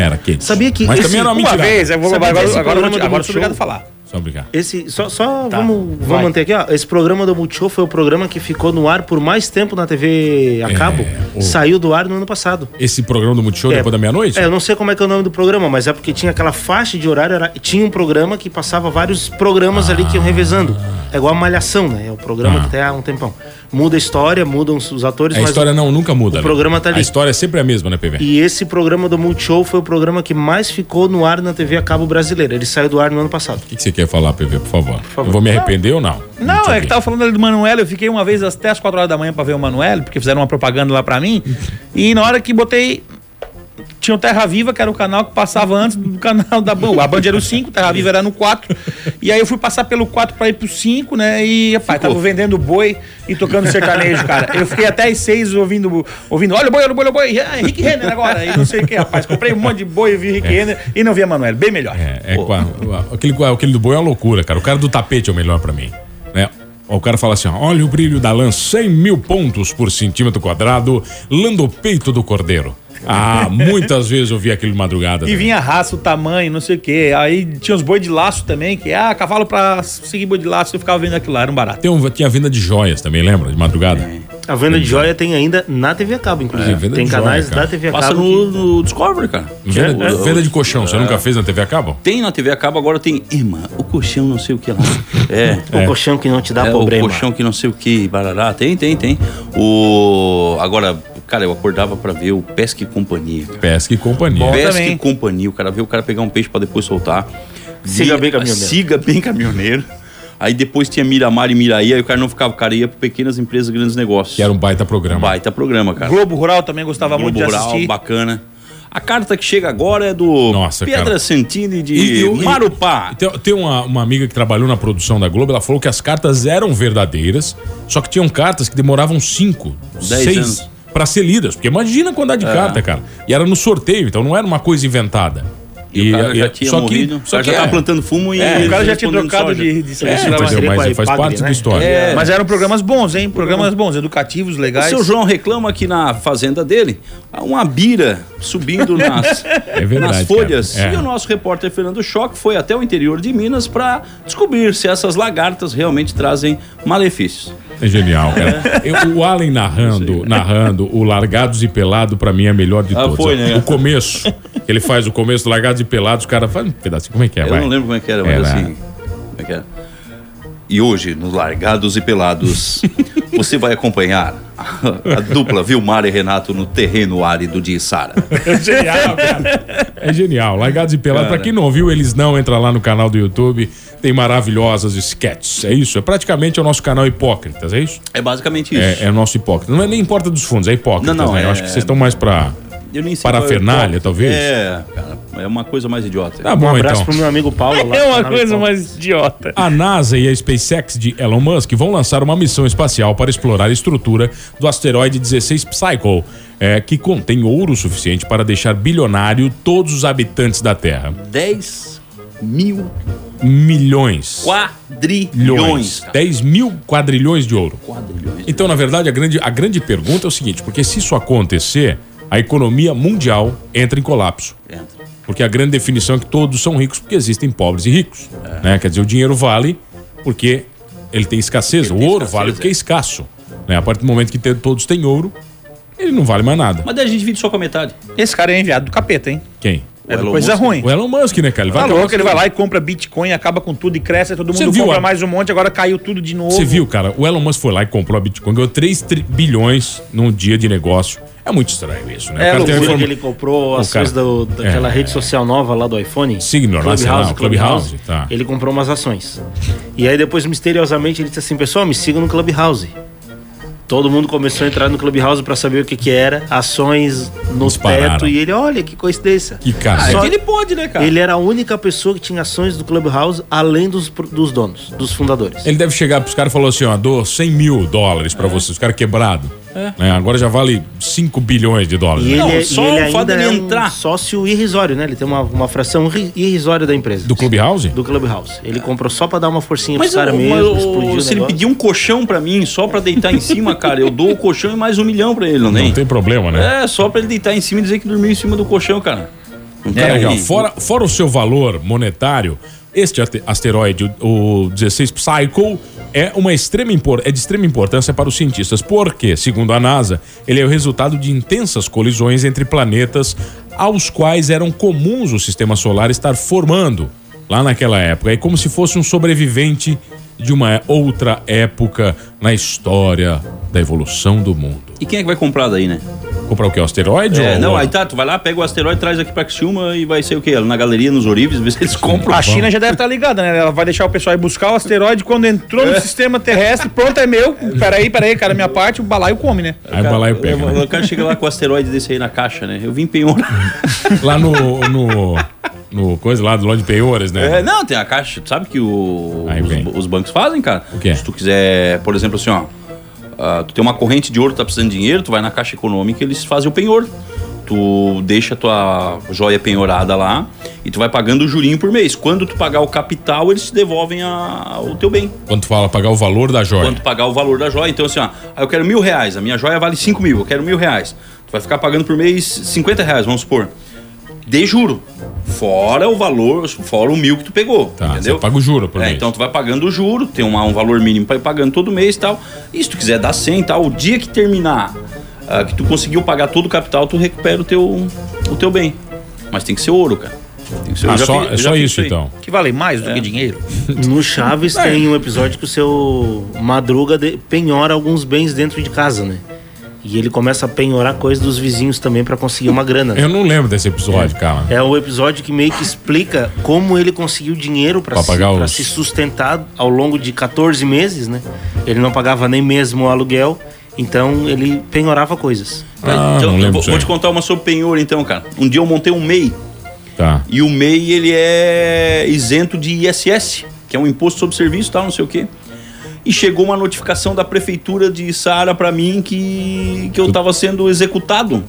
era quente. Sabia que Mas esse- também era uma Uma mentira. vez, eu vou, Sabia agora, agora, agora, agora eu sou obrigado a falar. Só brincar. Esse, só só Tá, vamos, vai. vamos manter aqui, ó. Esse programa do Multishow foi o programa que ficou no ar por mais tempo na TV a cabo. o- Saiu do ar no ano passado. Esse programa do Multishow É, depois da meia-noite? É, eu não sei como é que é o nome do programa, mas é porque tinha aquela faixa de horário, era- tinha um programa que passava vários programas ali que iam revezando. É igual a Malhação, né? É o programa Ah. que tem há um tempão. Muda a história, mudam os atores, A mas história não, nunca muda. o né? programa tá ali. A história é sempre a mesma, né, PV? E esse programa do Multishow foi o programa que mais ficou no ar na TV a cabo brasileira. Ele saiu do ar no ano passado. O que, que você quer falar, PV, por favor? favor. Eu vou me arrepender ou não? Não, eu é que tava falando ali do Manuel, eu fiquei uma vez até as 4 horas da manhã pra ver o Manuel, porque fizeram uma propaganda lá pra mim. E na hora que botei. Tinha o Terra Viva, que era o canal que passava antes do canal da Band. A Band era o 5, Terra Viva era no 4. E aí eu fui passar pelo 4 pra ir pro 5, né? E, rapaz, tava vendendo boi e tocando sertanejo, cara. Eu fiquei até às 6 ouvindo, ouvindo, olha o boi, olha o boi, olha o boi, ah, Henrique Renner agora. E não sei o que, rapaz. Comprei um monte de boi e vi Henrique Renner e não vi a Manuel. Bem melhor. É, é a- aquele, aquele do boi é uma loucura, cara. O cara do tapete é o melhor pra mim. Né? O cara fala assim: ó, olha o brilho da lã, 100 mil pontos por centímetro quadrado, lando o peito do cordeiro. Ah, muitas vezes eu vi aquilo de madrugada. E também. vinha a raça, o tamanho, não sei o quê. Aí tinha os boi de laço também, que ah, cavalo pra seguir boi de laço. Eu ficava vendo aquilo lá, era um barato. Tem um, tinha venda de joias também, lembra? De madrugada. A venda de joia tem ainda na TV a cabo, inclusive. É, venda tem de canais joia, da TV a Passa cabo. no, que- no Discovery, cara. Venda, É, venda de colchão, você nunca fez na TV a cabo? Tem na TV a cabo, agora tem. Ema, o colchão não sei o que lá. É. O colchão que não te dá é, problema. O colchão que não sei o que, barará. Tem, tem, tem. O. Agora, cara, eu acordava pra ver o Pesca e Companhia. cara. Pesca e companhia. Bom. Pesca também. e Companhia. O cara vê o cara pegar um peixe pra depois soltar. Siga bem caminhoneiro. Siga bem caminhoneiro. Aí depois tinha Miramar e Miraí, aí o cara não ficava, o cara ia para pequenas empresas, grandes negócios. Que era um baita programa. baita programa, cara. Globo Rural também gostava muito de Globo Rural, assistir. bacana. A carta que chega agora é do Nossa, Pedra cara. Santini de E- e e- Marupá. Tem, tem uma, uma amiga que trabalhou na produção da Globo, ela falou que as cartas eram verdadeiras, só que tinham cartas que demoravam 5, Dez 6 pra ser lidas. Porque imagina a quantidade de carta, cara. E era no sorteio, então não era uma coisa inventada. E, o cara já tinha só morrido. Que, o só cara que já é. tava plantando fumo e. É, o cara já tinha trocado soja. de, de É, mas, faz Ipagre, parte né? da história. É. Mas eram programas bons, hein? Programas bons, educativos, O legais. seu João reclama que na fazenda dele há uma bira subindo nas, É verdade, nas folhas. É. E o nosso repórter Fernando Choque foi até o interior de Minas para descobrir se essas lagartas realmente trazem malefícios. É genial, cara. Eu- o Allen narrando, narrando o Largados e Pelado, pra mim, é a melhor de Ah, todos. foi, né? O começo. Ele faz o começo do Largados e Pelados, o cara faz um pedacinho. Como é que é? Eu vai? não lembro como é que era, mas Era- assim. Como é que era? E hoje, nos Largados e Pelados, você vai acompanhar a, a dupla Vilmar e Renato no terreno árido de Sara. É genial, cara. É genial. Largados e Pelados. Cara. Pra quem não ouviu, eles não, entra lá no canal do YouTube. Tem maravilhosas sketches. É isso. É praticamente o nosso canal Hipócritas, é isso? É basicamente isso. É, é o nosso Hipócritas. Não é nem Importa dos Fundos, é Hipócritas. Não, não, né? Eu é- acho que vocês estão mais pra. Eu nem sei Parafernália, qual é talvez? É, cara. É uma coisa mais idiota. Tá Um bom, abraço então. pro meu amigo Paulo lá. É uma coisa Ipagre. mais idiota. A NASA e a SpaceX de Elon Musk vão lançar uma missão espacial para explorar a estrutura do asteroide 16 Psycho, é, que contém ouro suficiente para deixar bilionário todos os habitantes da Terra. 10 mil Milhões. quadrilhões. Milhões. cara. 10 mil quadrilhões de ouro. Quadrilhões. Então, na verdade, a grande, a grande pergunta é o seguinte: porque se isso acontecer, a economia mundial entra em colapso. Entra. Porque a grande definição é que todos são ricos porque existem pobres e ricos. Né? Quer dizer, o dinheiro vale porque ele tem escassez. Ele o tem ouro escassez, vale porque é é. escasso. Né? A partir do momento que todos têm ouro, ele não vale mais nada. Mas daí a gente divide só com a metade. Esse cara é enviado do capeta, hein? Quem? É Elon coisa Musk. ruim. O Elon Musk, né, cara? Ele Tá acabar louco, ele vai lá e compra Bitcoin, acaba com tudo e cresce, todo mundo viu compra a- mais um monte, agora caiu tudo de novo. Você viu, cara? O Elon Musk foi lá e comprou a Bitcoin, ganhou 3 tri- bilhões num dia de negócio. É muito estranho isso, né? É, o cara que ele comprou ações cara- do- daquela É, rede social nova lá do iPhone. Signal, nacional, Clubhouse, tá. Ele comprou umas ações. E aí depois, misteriosamente, ele disse assim, pessoal, me sigam no Clubhouse. Todo mundo começou a entrar no Clubhouse pra saber o que que era, ações no Dispararam. teto e ele, olha que coincidência. Que cara. Ah, é Só- que ele pode, né, cara? Ele era a única pessoa que tinha ações do Clubhouse além dos, dos donos, dos fundadores. Ele deve chegar pros caras e falou assim, ó, dou 100 mil dólares pra vocês, os caras quebrados. Né? Agora já vale 5 bilhões de dólares. E né? ele, Não, é- só e ele o fato dele é um entrar. sócio irrisório, né? Ele tem uma, uma fração ri- irrisória da empresa. Do Clubhouse? Do Clubhouse. Ele comprou só pra dar uma forcinha Mas, pros caras o- mesmo, mas explodir se ele pedir um colchão pra mim só pra deitar em cima, cara, eu dou o colchão e mais um milhão pra ele, não tem? Não tem problema, né? É, só pra ele deitar em cima e dizer que dormiu em cima do colchão, cara. Não É, legal. Fora, fora o seu valor monetário, este asteroide, o, o 16 Psycho, é, uma extrema é de extrema importância para os cientistas, porque, segundo a NASA, ele é o resultado de intensas colisões entre planetas aos quais eram comuns o sistema solar estar formando lá naquela época. É como se fosse um sobrevivente de uma outra época na história da evolução do mundo. E quem é que vai comprar daí, né? Comprar o que? O asteroide? É, ou- não, aí tá, tu vai lá, pega o asteroide, traz aqui pra Criciúma e vai ser o quê? Na galeria, nos Orives, ver se eles compram. A China já deve estar ligada, né? Ela vai deixar o pessoal ir buscar o asteroide quando entrou É. no sistema terrestre, pronto, é meu. Peraí, peraí, cara, minha parte, o balaio come, né? Aí vai lá e pega. O, né? o cara chega lá com o asteroide desse aí na caixa, né? Eu vim penhor. Lá no, no, no coisa lá do Lorde Penhores, né? É, não, tem a caixa. Tu sabe que o, os, os bancos fazem, cara? O quê? Se tu quiser, por exemplo, assim, ó. Ah, tu tem uma corrente de ouro, tá precisando de dinheiro, tu vai na caixa econômica eles fazem o penhor. Tu deixa a tua joia penhorada lá e tu vai pagando o jurinho por mês. Quando tu pagar o capital, eles te devolvem a- o teu bem. Quando tu fala pagar o valor da joia. Quando tu pagar o valor da joia. Então, assim, ó, eu quero mil reais, a minha joia vale cinco mil, eu quero mil reais. Tu vai ficar pagando por mês 50 reais, vamos supor. De juro. Fora o valor, fora o mil que tu pegou. Tá, entendeu? você paga o juro por É, mês. então tu vai pagando o juro, tem uma- um valor mínimo pra ir pagando todo mês e tal. E se tu quiser dar 100 e tal, o dia que terminar, ah, que tu conseguiu pagar todo o capital, tu recupera o teu, o teu bem. Mas tem que ser ouro, cara. Tem que ser Ah, só, é já só isso então. Que vale mais É. do que dinheiro. No Chaves tem um episódio que o seu Madruga de- penhora alguns bens dentro de casa, né? E ele começa a penhorar coisas dos vizinhos também pra conseguir uma grana. né? Eu não lembro desse episódio, cara. É o episódio que meio que explica como ele conseguiu dinheiro pra Pra se, os- se sustentar ao longo de 14 meses, né? Ele não pagava nem mesmo o aluguel, então ele penhorava coisas. Ah, Então, não eu lembro vou, vou te contar uma sobre penhor, então, cara. Um dia eu montei um MEI. Tá. E o MEI, ele é isento de ISS, que é um imposto sobre serviço e tal, não sei o quê. E chegou uma notificação da prefeitura de Sara pra mim que, que eu tava sendo executado.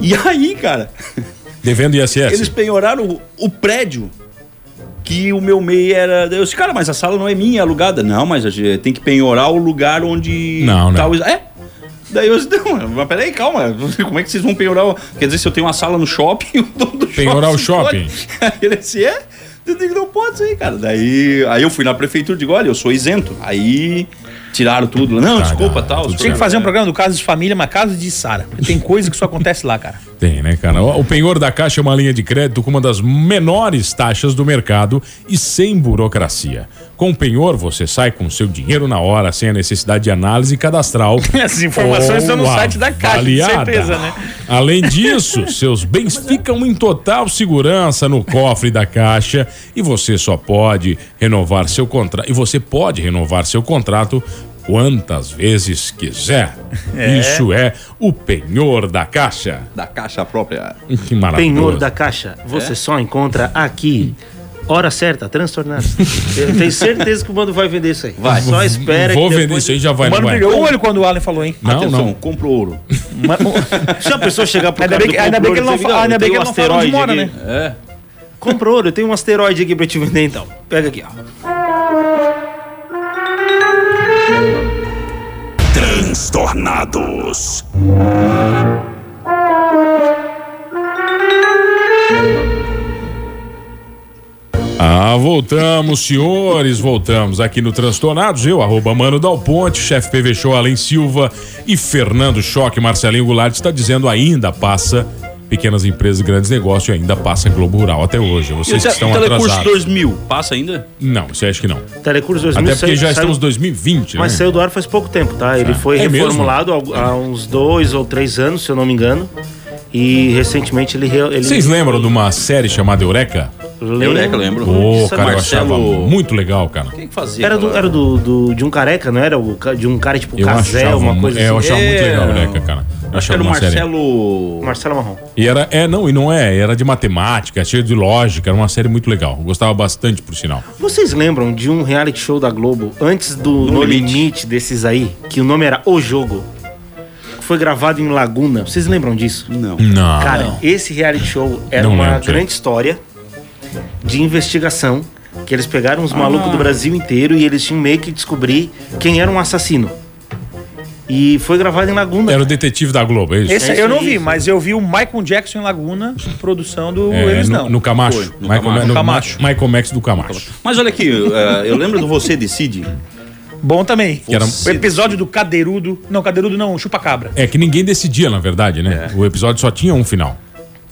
E aí, cara, Devendo ISS. eles penhoraram o, o prédio que o meu MEI era. Eu disse, cara, mas a sala não é minha, é alugada. Não, mas a gente tem que penhorar o lugar onde. Não, tá não. o- É. Daí eu disse, não, mas peraí, calma. Como é que vocês vão penhorar? o- Quer dizer, se eu tenho uma sala no shopping, o dono do Penhorar o shopping? pode? Ele disse, é? Eu digo, não pode aí, cara. Daí aí eu fui na prefeitura e digo, olha, eu sou isento. Aí tiraram tudo. Não, Tá, desculpa, tal. Tinha que fazer um programa do caso de família, mas caso de Sara. Tem coisa que só acontece lá, cara. Tem, né, cara? O penhor da Caixa é uma linha de crédito com uma das menores taxas do mercado e sem burocracia. Com o penhor, você sai com seu dinheiro na hora, sem a necessidade de análise cadastral. Essas informações estão no site da Caixa, de avaliada. certeza, né? Além disso, seus bens ficam em total segurança no cofre da Caixa e você só pode renovar seu contrato. E você pode renovar seu contrato quantas vezes quiser. Isso é o penhor da Caixa. Da caixa própria. Que maravilhoso. Penhor da Caixa, você só encontra aqui. Hora certa, transtornado. Eu tenho certeza que o mano vai vender isso aí. Vai. Só espera Vou que vender depois- isso aí já vai, O mano brilhou o olho quando o Alan falou, hein? Não, Atenção, não. compra ouro. Mas- Já a pessoa chegar pro Ainda cara bem ainda bem que ele não comprador e dizer, fa- ainda bem que ele não fala onde mora, aqui. É. Compra ouro, eu tenho um asteroide aqui pra te vender então. Pega aqui, ó. Transtornados. Ah, voltamos, senhores, voltamos aqui no Transtornados. Eu, arroba Mano Dal Ponte, chefe PV Show Alen Silva e Fernando Choque, Marcelinho Goulart está dizendo ainda passa pequenas empresas e grandes negócios e ainda passa Globo Rural até hoje. Vocês te- que estão Telecurso atrasados. 2000, passa ainda? Não, você acha que não. Telecurso 2000 Até porque saiu- já estamos em 2020, Mas né? saiu do ar faz pouco tempo, tá? Ele foi É reformulado há, há uns dois ou três anos, se eu não me engano. E recentemente ele. re- ele Vocês lembram de uma série chamada Eureka? Eureka, lembro. Ô, Isso é cara, eu achava Marcelo- muito legal, cara. Quem que fazia? Era, do, era do, do- de um careca, não era? De um cara tipo Eu Casé, achava, uma coisa é, eu assim. achava muito É, legal, Eureka, cara. Acho era o. Marcelo. Marcelo Marrom. E era, é, não, e não é, era de matemática, cheio de lógica, era uma série muito legal. Gostava bastante, por sinal. Vocês lembram de um reality show da Globo, antes do No, Limite. Limite. desses aí, que o nome era O Jogo? Que foi gravado em Laguna. Vocês lembram disso? Não. Não. Cara, esse reality show era Não uma lembro, grande história de investigação que eles pegaram Ah. os malucos do Brasil inteiro e eles tinham meio que descobrir quem era um assassino. E foi gravado em Laguna. Era o detetive da Globo, é isso? Esse É eu não vi, isso. mas eu vi o Michael Jackson em Laguna, produção do É, Eles no, Não. no Camacho. Foi, no Michael, Camacho. no Camacho. Ma- Michael Max do Camacho. Mas olha aqui, eh, eu lembro do Você Decide. Bom também. era- O episódio do Cadeirudo. Não, Cadeirudo não, Chupa-Cabra. É que ninguém decidia, na verdade, né? O episódio só tinha um final.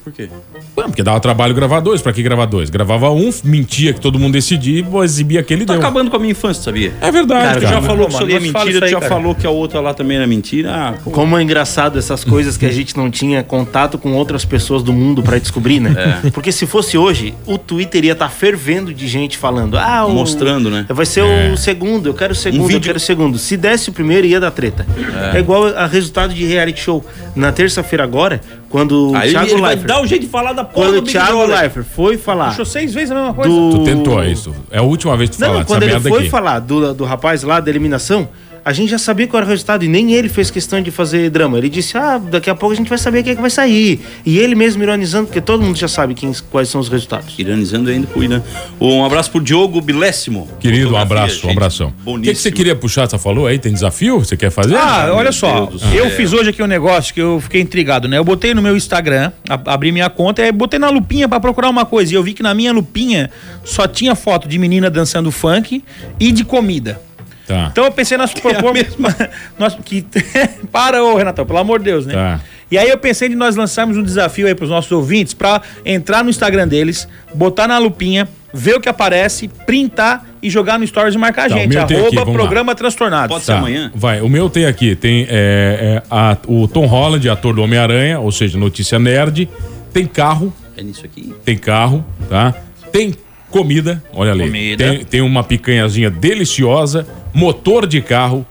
Por quê? Ué, porque dava trabalho gravar dois. Pra que gravar dois? Gravava um, mentia que todo mundo decidia e exibia aquele Tá deu. acabando com a minha infância, sabia? É verdade, Cara, cara. tu já falou que é não mentira, tu aí, já cara. falou que a outra lá também era mentira. Ah. Como é engraçado essas coisas que a gente não tinha contato com outras pessoas do mundo pra descobrir, né? É. Porque se fosse hoje, o Twitter ia estar fervendo de gente falando. Ah, o... Mostrando, né? Vai ser É. o segundo, eu quero o segundo, Um eu vídeo- quero o segundo. Se desse o primeiro, ia dar treta. É, igual a resultado de reality show. Na terça-feira agora, quando o Aí Thiago ele vai Leifert... dar um jeito de falar da porra Quando do o Big Thiago Brother. Leifert foi falar... Puxou seis vezes a mesma coisa. Do... Tu tentou isso. É a última vez que tu Não, fala dessa quando ele merda foi aqui. falar do, do rapaz lá da eliminação, a gente já sabia qual era o resultado e nem ele fez questão de fazer drama. Ele disse: Ah, daqui a pouco a gente vai saber quem é que vai sair. E ele mesmo ironizando, porque todo mundo já sabe quem, quais são os resultados. Iranizando ainda cuida. Um abraço pro Diogo Bilésimo. Querido, um abraço, um gente abração. O que, que você queria puxar? Você falou aí? Tem desafio? Você quer fazer? Ah, olha só, eu fiz hoje aqui um negócio que eu fiquei intrigado, né? Eu botei no meu Instagram, abri minha conta e aí botei na lupinha pra procurar uma coisa. E eu vi que na minha lupinha só tinha foto de menina dançando funk e de comida. Tá. Então eu pensei nós propor nós que para ô Renatão, pelo amor de Deus, né? Tá. E aí eu pensei de nós lançarmos um desafio aí pros nossos ouvintes pra entrar no Instagram deles, botar na lupinha, ver o que aparece, printar e jogar no stories e marcar a Tá, o gente. meu tem aqui, Arroba vamos lá. programa transtornado. Pode ser Tá, amanhã? Vai, o meu tem aqui, tem é, é, a- o Tom Holland, ator do Homem-Aranha, ou seja, notícia nerd. Tem carro, É nisso aqui. tem carro, tá? Tem comida, olha ali. Comida. Tem, tem uma picanhazinha deliciosa, motor de carro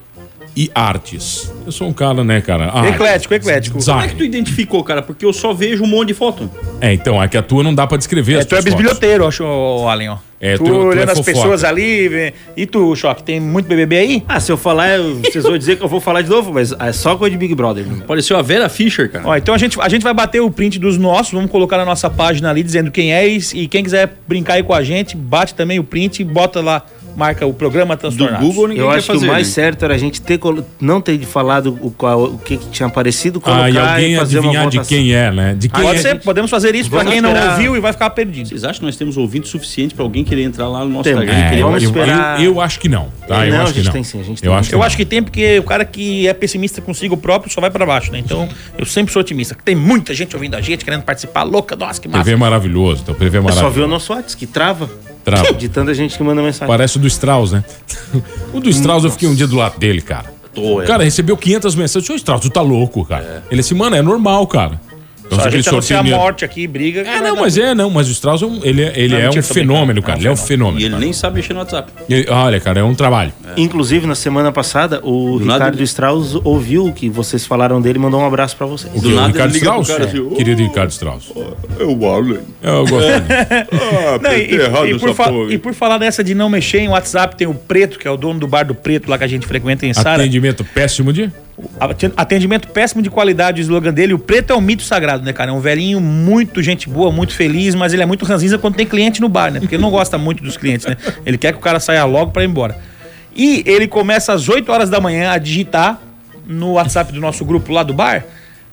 e artes. Eu sou um cara, né, cara? Artes, Eclético, eclético. Como é que tu Design. identificou, cara? Porque eu só vejo um monte de foto. É, então, é que a tua não dá pra descrever É, as tu é bisbilhoteiro, acho, Allen, ó. É, tu, tu- tu é olhando as fofoca. pessoas ali. E tu, Choque, tem muito BBB aí? Ah, se eu falar, eu- vocês vão dizer que eu vou falar de novo, mas é só coisa de Big Brother. né? Pareceu a Vera Fischer, cara. Ó, então a gente, a gente vai bater o print dos nossos, vamos colocar na nossa página ali dizendo quem é e, e quem quiser brincar aí com a gente, bate também o print e bota lá, marca o programa Do Transtornados. Google ninguém Eu quer acho fazer. que o mais né? certo era a gente ter não ter falado o, qual, o que, que tinha aparecido, colocar Ah, e alguém e fazer uma adivinhar de quem é, né? De quem Pode é. ser, podemos fazer isso pra Vamos quem não esperar. ouviu e vai ficar perdido. Vocês acham que nós temos ouvinte suficiente pra alguém querer entrar lá no nosso. Instagram? e É, querer eu, Vamos eu- esperar. eu- eu acho que não, tá? Eu Não, acho a que gente não. tem sim, a gente eu tem. acho que Eu não. acho que tem porque o cara que é pessimista consigo próprio só vai pra baixo, né? Então, eu sempre sou otimista. Tem muita gente ouvindo a gente, querendo participar, louca, nossa, que massa. É maravilhoso, teu PV é É só ver maravilhoso. o nosso WhatsApp, que trava Trava. de tanta gente que manda mensagem. Parece o do Strauss, né? o do Strauss eu fiquei um dia do lado dele, cara. Tô, é. O cara recebeu 500 mensagens. Ô, Strauss, tu tá louco, cara. Ele disse, mano, é normal, cara. Então, Só a gente anuncia a morte aqui, briga. É, não, mas é, não, mas o Strauss é um, ele, é- ele Não, é mentira, um fenômeno, cara. É um Ele é um E fenômeno. ele cara. nem sabe mexer no WhatsApp. Ele- olha, cara, é um trabalho. Inclusive, na semana passada, o Do nada Ricardo ele- Strauss ouviu o que vocês falaram dele e mandou um abraço pra vocês. O, o nada Ricardo ele Strauss? cara assim, ô, Querido Ricardo Strauss. É o Arlen. Eu gosto. Ah, Não, e, errado e- e por e por falar dessa de não mexer em WhatsApp, tem o Preto, que é o dono do bar do Preto lá que a gente frequenta em Sara. Atendimento péssimo de. Aten- Atendimento péssimo de qualidade, o slogan dele. O Preto é um mito sagrado, né, cara? É um velhinho muito gente boa, muito feliz, mas ele é muito ranzinza quando tem cliente no bar, né? Porque ele não gosta muito dos clientes, né? Ele quer que o cara saia logo pra ir embora. E ele começa às 8 horas da manhã a digitar no WhatsApp do nosso grupo lá do bar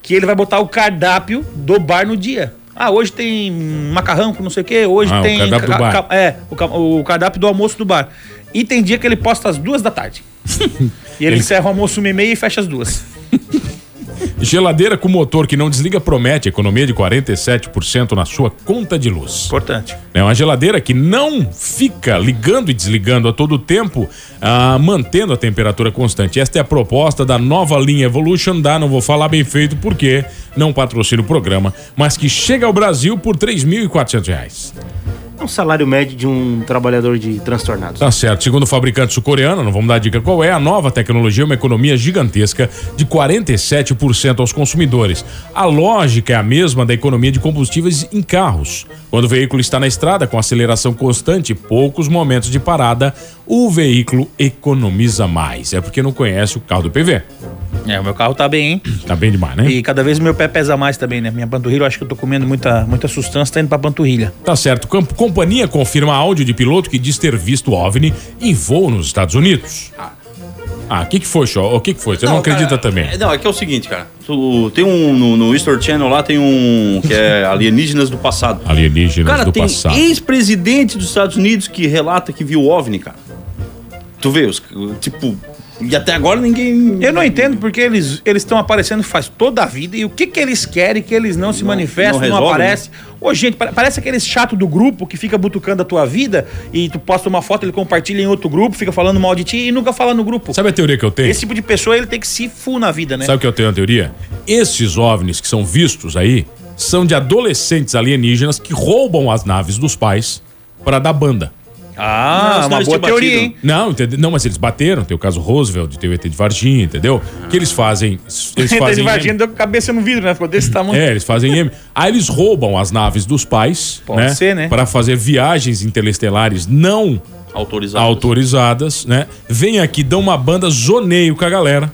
que ele vai botar o cardápio do bar no dia. Ah, hoje tem macarrão com não sei o quê, hoje Ah, o tem. cardápio do bar. é, o, o cardápio do almoço do bar. E tem dia que ele posta às duas da tarde. e ele, Ele- encerra o almoço uma e meia e fecha as duas. Geladeira com motor que não desliga promete economia de 47% na sua conta de luz. Importante. É uma geladeira que não fica ligando e desligando a todo tempo, ah, mantendo a temperatura constante. Esta é a proposta da nova linha Evolution da, não vou falar bem feito porque não patrocina o programa, mas que chega ao Brasil por 3.400 reais. Um salário médio de um trabalhador de transtornados. Tá certo. Segundo o fabricante sul-coreano, não vamos dar dica qual é, a nova tecnologia é uma economia gigantesca de 47% aos consumidores. A lógica é a mesma da economia de combustíveis em carros. Quando o veículo está na estrada com aceleração constante e poucos momentos de parada, o veículo economiza mais. É porque não conhece o carro do PV. É, o meu carro tá bem, hein? Tá bem demais, né? E cada vez meu pé pesa mais também, né? Minha panturrilha, eu acho que eu tô comendo muita, muita sustância, tá indo pra panturrilha. Tá certo. Camp- companhia confirma áudio de piloto que diz ter visto OVNI em voo nos Estados Unidos. Ah, o que que foi, Show? O que que foi? Você não, acredita cara, também? é, não, é que é o seguinte, cara. Tu- tem um. No, no History Channel lá tem um. que é Alienígenas do Passado. Alienígenas Cara, do tem passado. ex-presidente dos Estados Unidos que relata que viu OVNI, cara. Tu vê, os, tipo. E até agora ninguém. Eu não entendo porque eles eles estão aparecendo faz toda a vida e o que que eles querem que eles não se Não- manifestam, não não, resolve, aparecem. Ô, gente, pa- parece aqueles chato do grupo que fica butucando a tua vida e tu posta uma foto, ele compartilha em outro grupo, fica falando mal de ti e nunca fala no grupo. Sabe a teoria que eu tenho? Esse tipo de pessoa, ele tem que se fu na vida, né? Sabe o que eu tenho a teoria? Esses OVNIs que são vistos aí são de adolescentes alienígenas que roubam as naves dos pais para dar banda. Ah, uma boa teoria, batido. hein? Não, entende- não, mas eles bateram. Tem o caso Roosevelt, tem o ET de Varginha, entendeu? Que eles fazem. Eles Ele fazem. invadindo deu com a cabeça no vidro, né? Ficou desse tamanho. É, eles fazem M. Aí eles roubam as naves dos pais, Pode né? ser, né? Para fazer viagens interestelares não Autorizado. autorizadas, né? Vem aqui, dão uma banda, zoneio com a galera,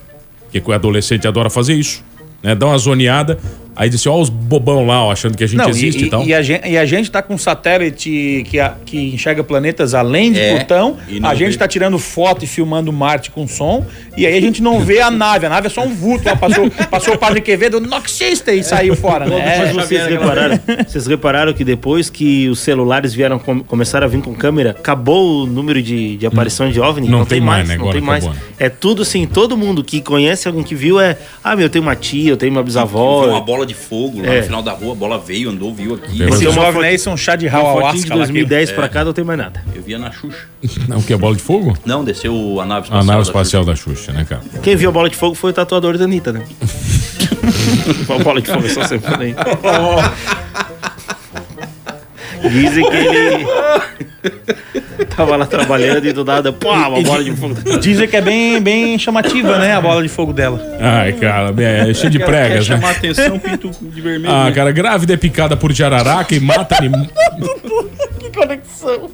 que o adolescente adora fazer isso, né? Dá uma zoneada, aí diz assim, ó os bobão lá, ó, achando que a gente Não, existe e, e, tal. e a gente, e a gente tá com um satélite que, a- que enxerga planetas além de É, Plutão. não A gente vê. tá tirando foto e filmando Marte com som. E aí a gente não vê a nave. A nave é só um vulto. Lá passou, passou o padre Quevedo, não existe e saiu fora, né? Mas É, vocês repararam, vocês repararam que depois que os celulares vieram com- começaram a vir com câmera, acabou o número de, de aparição de OVNI? Não tem mais, né? Não Agora tem mais. acabou, né? É tudo assim, todo mundo que conhece alguém que viu é, ah, meu, eu tenho uma tia, eu tenho uma bisavó. uma bola de fogo lá É. no final da rua, a bola veio, andou, viu aqui. Esses uma jovens foto- aí são chá de fotinho de ayahuasca lá. que- 2010 É. pra cá não tem mais nada. Eu via na Xuxa. Não, o que é bola de fogo? Não, desceu a nave A espacial. nave da espacial da Xuxa, né, cara? Quem viu a bola de fogo foi o tatuador da Anitta, né? a bola de fogo é só sempre aí. Dizem que ele tava lá trabalhando e do nada, pô, uma bola de fogo. Dizem que é bem, bem chamativa, né? A bola de fogo dela. Ai, cara, é cheio de Quer pregas, né? chamar atenção, pinto de vermelho. Ah, né? cara, grávida é picada por jararaca e mata anim... Que conexão.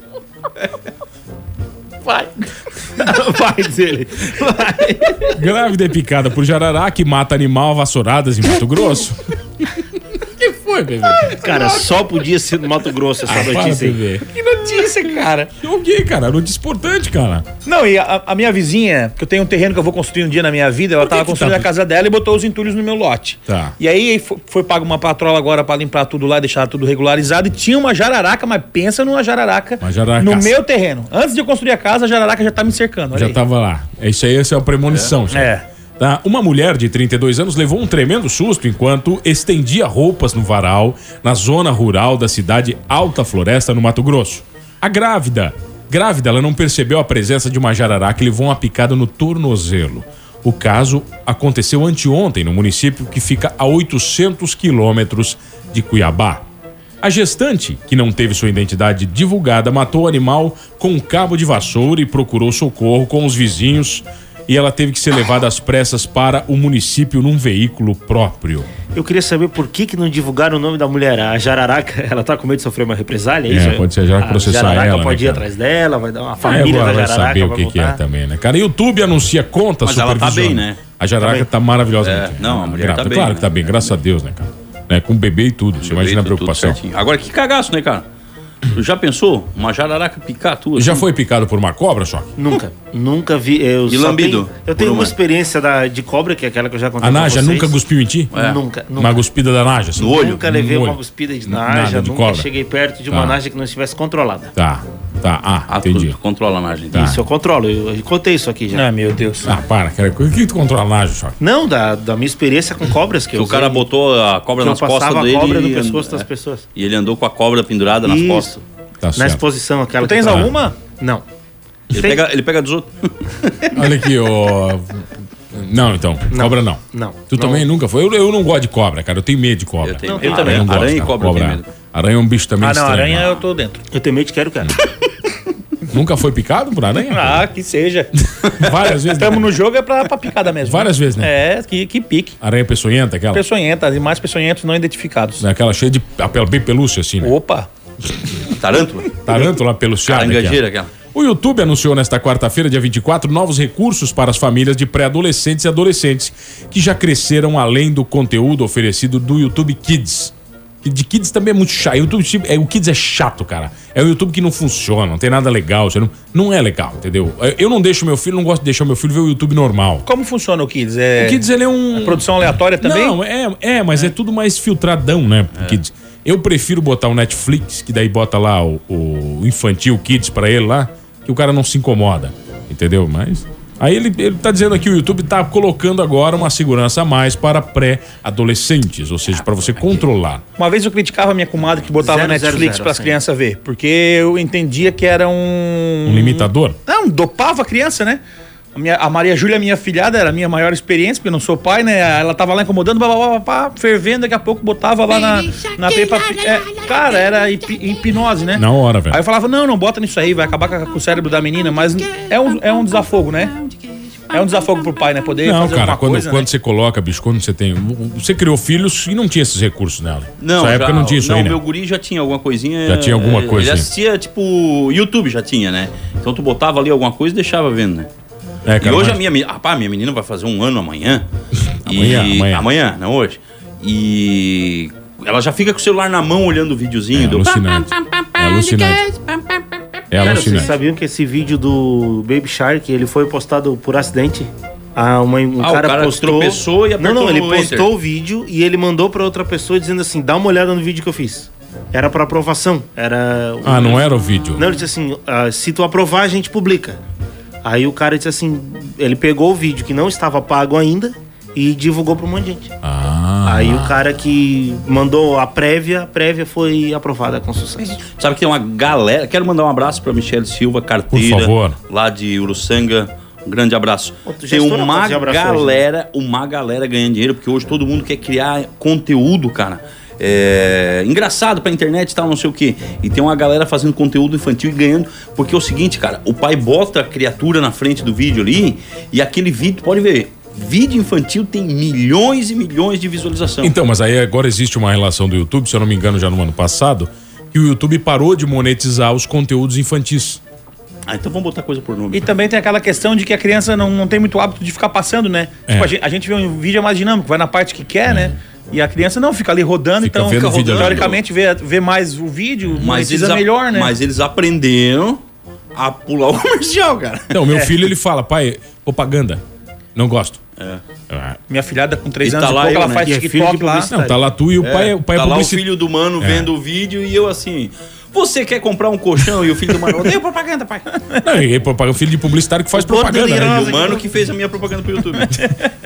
Vai. Vai dizer ele. Vai. Grávida é picada por jararaca e mata animal vassouradas em Mato Grosso. Foi, bebê? Cara, só podia ser no Mato Grosso essa Ah, para, notícia aí. Que notícia, cara. O que, cara? Notícia importante, cara. Não, e a, a minha vizinha, que eu tenho um terreno que eu vou construir um dia na minha vida, ela Por que tava que construindo tá- a casa dela e botou os entulhos no meu lote. Tá. E aí foi, foi pago uma patrola agora pra limpar tudo lá, deixar tudo regularizado. E tinha uma jararaca, mas pensa numa jararaca Uma jararaca. no meu terreno. Antes de eu construir a casa, a jararaca já tá me cercando. olha Já aí. tava lá. É Isso aí, essa é a premonição. senhor. É. Tá? Uma mulher de 32 anos levou um tremendo susto enquanto estendia roupas no varal na zona rural da cidade Alta Floresta, no Mato Grosso. A grávida, grávida, ela não percebeu a presença de uma jararaca e levou uma picada no tornozelo. O caso aconteceu anteontem no município que fica a 800 quilômetros de Cuiabá. A gestante, que não teve sua identidade divulgada, matou o animal com um cabo de vassoura e procurou socorro com os vizinhos. E ela teve que ser levada às pressas para o município num veículo próprio. Eu queria saber por que, que não divulgaram o nome da mulher. A Jararaca, ela tá com medo de sofrer uma represália? É, É, isso? pode ser a Jararaca processar Jararaca ela, né, pode ir cara? atrás dela, vai dar uma Aí família agora da vai Jararaca. saber o vai que, que é também, né, cara? YouTube anuncia conta Mas ela tá bem, né? A Jararaca Tá tá, maravilhosa. É, não, a mulher tá bem, Claro né? que tá bem, graças a Deus, né, cara? Né, com bebê e tudo. Você imagina a preocupação. Agora, que cagaço, né, cara? Já pensou? Uma jararaca picar a tua? Já assim? foi picado por uma cobra, Choque? Nunca, nunca vi. Eu E só lambido? tenho- eu tenho uma uma? experiência da, de cobra, que é aquela que eu já contei A Naja nunca cuspiu em ti? É. Nunca, nunca. Uma cuspida da Naja? assim? No olho? Nunca levei uma cuspida de Nada naja, de nunca cobra. cheguei perto de uma Tá. naja que não estivesse controlada. Tá, tá. Ah, Ah, tu, entendi. tu controla a margem. Tá. Isso eu controlo, eu, eu contei isso aqui já. Ah, meu Deus. Ah, para, cara. O que que tu controla a Naja, Choque? Não, da, da minha experiência com cobras que, Que eu o cara usei, botou a cobra que nas costas dele. a cobra no pescoço das é. pessoas. E ele andou com a cobra pendurada nas Isso. costas. Tá Na exposição aquela Tu tens que tá- alguma? Não. Ele pega, ele pega dos outros. Olha aqui, ó. Não, então. Cobra não. Não. Tu Não. também nunca foi? Eu, eu não gosto de cobra, cara. Eu tenho medo de cobra. Eu tenho Não, eu também. não gosto, Aranha e cobra, eu tenho medo. Aranha é um bicho também Ah, não, estranho. aranha eu tô dentro. Eu tenho medo de quero, cara. Nunca foi picado por aranha? Ah, que seja. Várias vezes. Estamos no jogo é pra, pra picada mesmo. Várias vezes, né? É, que, que pique. Aranha peçonhenta, aquela. Peçonhenta, animais peçonhentos não identificados. Aquela cheia de bem pelúcia, assim, né? Opa! Tarântula? Tarântula peluciada. Carangajeira, aquela. O YouTube anunciou nesta quarta-feira, dia 24, novos recursos para as famílias de pré-adolescentes e adolescentes que já cresceram além do conteúdo oferecido do YouTube Kids. De Kids também é muito chato. O, YouTube, é, o Kids é chato, cara. É o YouTube que não funciona, não tem nada legal. Você não, não é legal, entendeu? Eu não deixo meu filho, não gosto de deixar meu filho ver o YouTube normal. Como funciona o Kids? É, O Kids, ele é um. produção aleatória também? Não, é, é mas é. tudo mais filtradão, né? o Kids. Eu prefiro botar o Netflix, que daí bota lá o, o infantil Kids pra ele lá, que o cara não se incomoda. Entendeu? Mas. Aí ele, ele tá dizendo aqui, o YouTube tá colocando agora uma segurança a mais para pré-adolescentes, ou seja, para você controlar. Uma vez eu criticava a minha comadre que botava Zero, Netflix para as crianças ver, porque eu entendia que era um. Um limitador? Não, dopava a criança, né? A, minha- a Maria Júlia, minha filhada, era a minha maior experiência, porque eu não sou pai, né? Ela tava lá incomodando, pá, pá, pá, pá, fervendo, daqui a pouco botava lá na, na Peppa Pig. É, cara, era hipnose, né? Na hora, velho. Aí eu falava, não, não bota nisso aí, vai acabar com, com o cérebro da menina, mas é um, é um desafogo, né? É um desafogo pro pai, né? Poder Não, fazer cara, alguma quando, coisa, quando né? você coloca, bicho, quando você tem. Você criou filhos e não tinha esses recursos nela. Não, Nessa época já- não tinha isso não, aí, né? meu guri já tinha alguma coisinha. Já tinha alguma eh, coisa, Ele assistia, tipo, YouTube já tinha, né? Então tu botava ali alguma coisa e deixava vendo, né? É, e cara, hoje mas- a minha menina. Rapaz, minha menina vai fazer um ano amanhã. Amanhã, e, amanhã. Amanhã, não hoje. E. Ela já fica com o celular na mão olhando o videozinho É do. alucinante. É alucinante. É Cara, vocês alucinante. sabiam que esse vídeo do Baby Shark, ele foi postado por acidente? Ah, uma, um Ah, o cara, cara postou... tropeçou e Não, apertou não, ele no postou enter. o vídeo e ele mandou pra outra pessoa dizendo assim, dá uma olhada no vídeo que eu fiz. Era pra aprovação, era... Ah, não era o vídeo. Não, ele disse assim, ah, se tu aprovar, a gente publica. Aí o cara disse assim, ele pegou o vídeo que não estava pago ainda e divulgou pra um monte de gente. Ah. Aí o cara que mandou a prévia, a prévia foi aprovada com sucesso. Sabe que tem uma galera. Quero mandar um abraço pra Michelle Silva, carteira. Por favor. Lá de Uruçanga. Um grande abraço. Pô, tem uma abraços hoje, né? galera, uma galera ganhando dinheiro, porque hoje todo mundo quer criar conteúdo, cara. É, engraçado pra internet e tal, não sei o quê. E tem uma galera fazendo conteúdo infantil e ganhando. Porque é o seguinte, cara, o pai bota a criatura na frente do vídeo ali e aquele vídeo, pode ver, vídeo infantil tem milhões e milhões de visualização. Então, mas aí agora existe uma relação do YouTube, se eu não me engano, já no ano passado, que o YouTube parou de monetizar os conteúdos infantis. Ah, então vamos botar coisa por nome. E também tem aquela questão de que a criança não, não tem muito hábito de ficar passando, né? É. Tipo, a, gente, a gente vê um vídeo é mais dinâmico, vai na parte que quer, né? E a criança não, fica ali rodando, Fica então fica o vídeo rodando, teoricamente vê, vê mais o vídeo, Mas eles, a- melhor, né? mas eles aprenderam a pular o comercial, cara. Então, meu filho, ele fala, pai, propaganda. Não gosto. É. Ah, Minha filhada com 3 E anos tá e lá pouco, eu, ela né? faz E é filho TikTok de lá. Não, tá lá tu e o pai, o pai tá é lá o filho do mano É. vendo o vídeo e eu assim. Você quer comprar um colchão e o filho do mano odeia propaganda, pai. Não, e propaganda, o filho de publicitário que faz O propaganda, né? E o mano que fez a minha propaganda pro YouTube.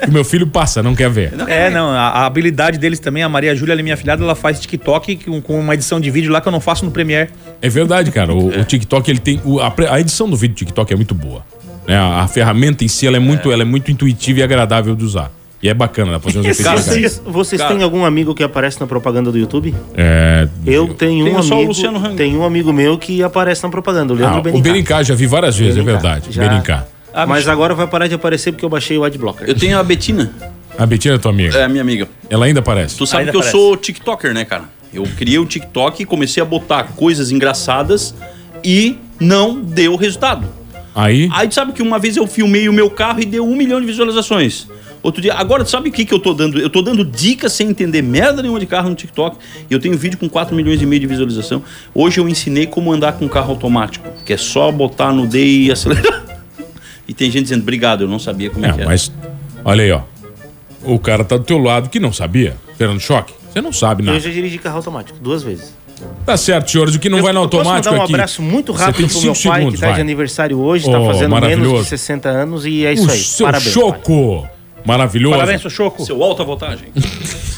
O meu filho passa, não quer ver. É, não, a, a habilidade deles também, a Maria Júlia, ela é minha filhada, ela faz TikTok com, com uma edição de vídeo lá que eu não faço no Premiere. É verdade, cara. O, o TikTok, ele tem. o- a, a edição do vídeo do TikTok é muito boa. Né? A, a ferramenta em si ela é, muito, ela é muito intuitiva e agradável de usar. E é bacana, dá pra fazer uns efeitos. Vocês, vocês Cara. têm algum amigo que aparece na propaganda do YouTube? É, Eu tenho Tenho um só o amigo, Luciano Hang. tenho um amigo meu que aparece na propaganda, o Ah, Leandro o Benincá. Já vi várias vezes, é verdade. já. Berincá. Ah, Mas bicho. agora vai parar de aparecer porque eu baixei o Adblocker. Eu tenho a Betina, A Betina é tua amiga. é a minha amiga. Ela ainda aparece. Tu sabe Ainda que eu sou TikToker, né, cara? Eu criei o TikTok e comecei a botar coisas engraçadas e não deu resultado. Aí, Aí tu sabe que uma vez eu filmei o meu carro e deu um milhão de visualizações. Outro dia, agora tu sabe o que, que eu tô dando? Eu tô dando dicas sem entender merda nenhuma de carro no TikTok. E eu tenho vídeo com 4 milhões e meio de visualização. Hoje eu ensinei como andar com carro automático, que é só botar no D e acelerar. E tem gente dizendo, obrigado, eu não sabia como é, que é, era. mas olha aí, ó. O cara tá do teu lado que não sabia. Fernando Choque, você não sabe Eu nada. já dirigi carro automático duas vezes. Tá certo, senhores, o que não eu, vai no eu posso automático mandar um aqui. abraço muito rápido pro meu pai, segundos, que tá de vai. aniversário hoje, tá Oh, fazendo menos maravilhoso. de 60 anos e é isso O aí. seu Parabéns. pai. Maravilhoso. Parabéns, seu Choco. Seu alta voltagem.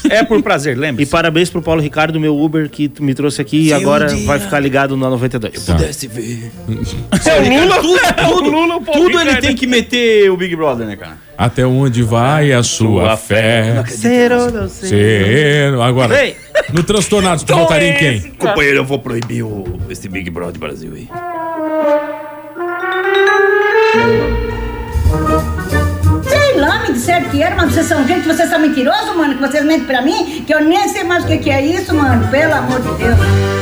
É por prazer, lembra? E parabéns pro Paulo Ricardo, meu Uber, que me trouxe aqui e agora vai ficar ligado na 92. Tá. Pudesse ver. tudo, tudo, tudo ele tem que meter o Big Brother, né, cara? Até onde vai a sua fé? Ser ou não ser? Ser. Agora, Ei. no Transtornados, tu votaria em quem? Companheiro, eu vou proibir o, esse Big Brother Brasil aí. Me disseram que era, mas vocês são gente, vocês são mentirosos, mano, que vocês mentem pra mim, que eu nem sei mais o que é isso, mano, pelo amor de Deus.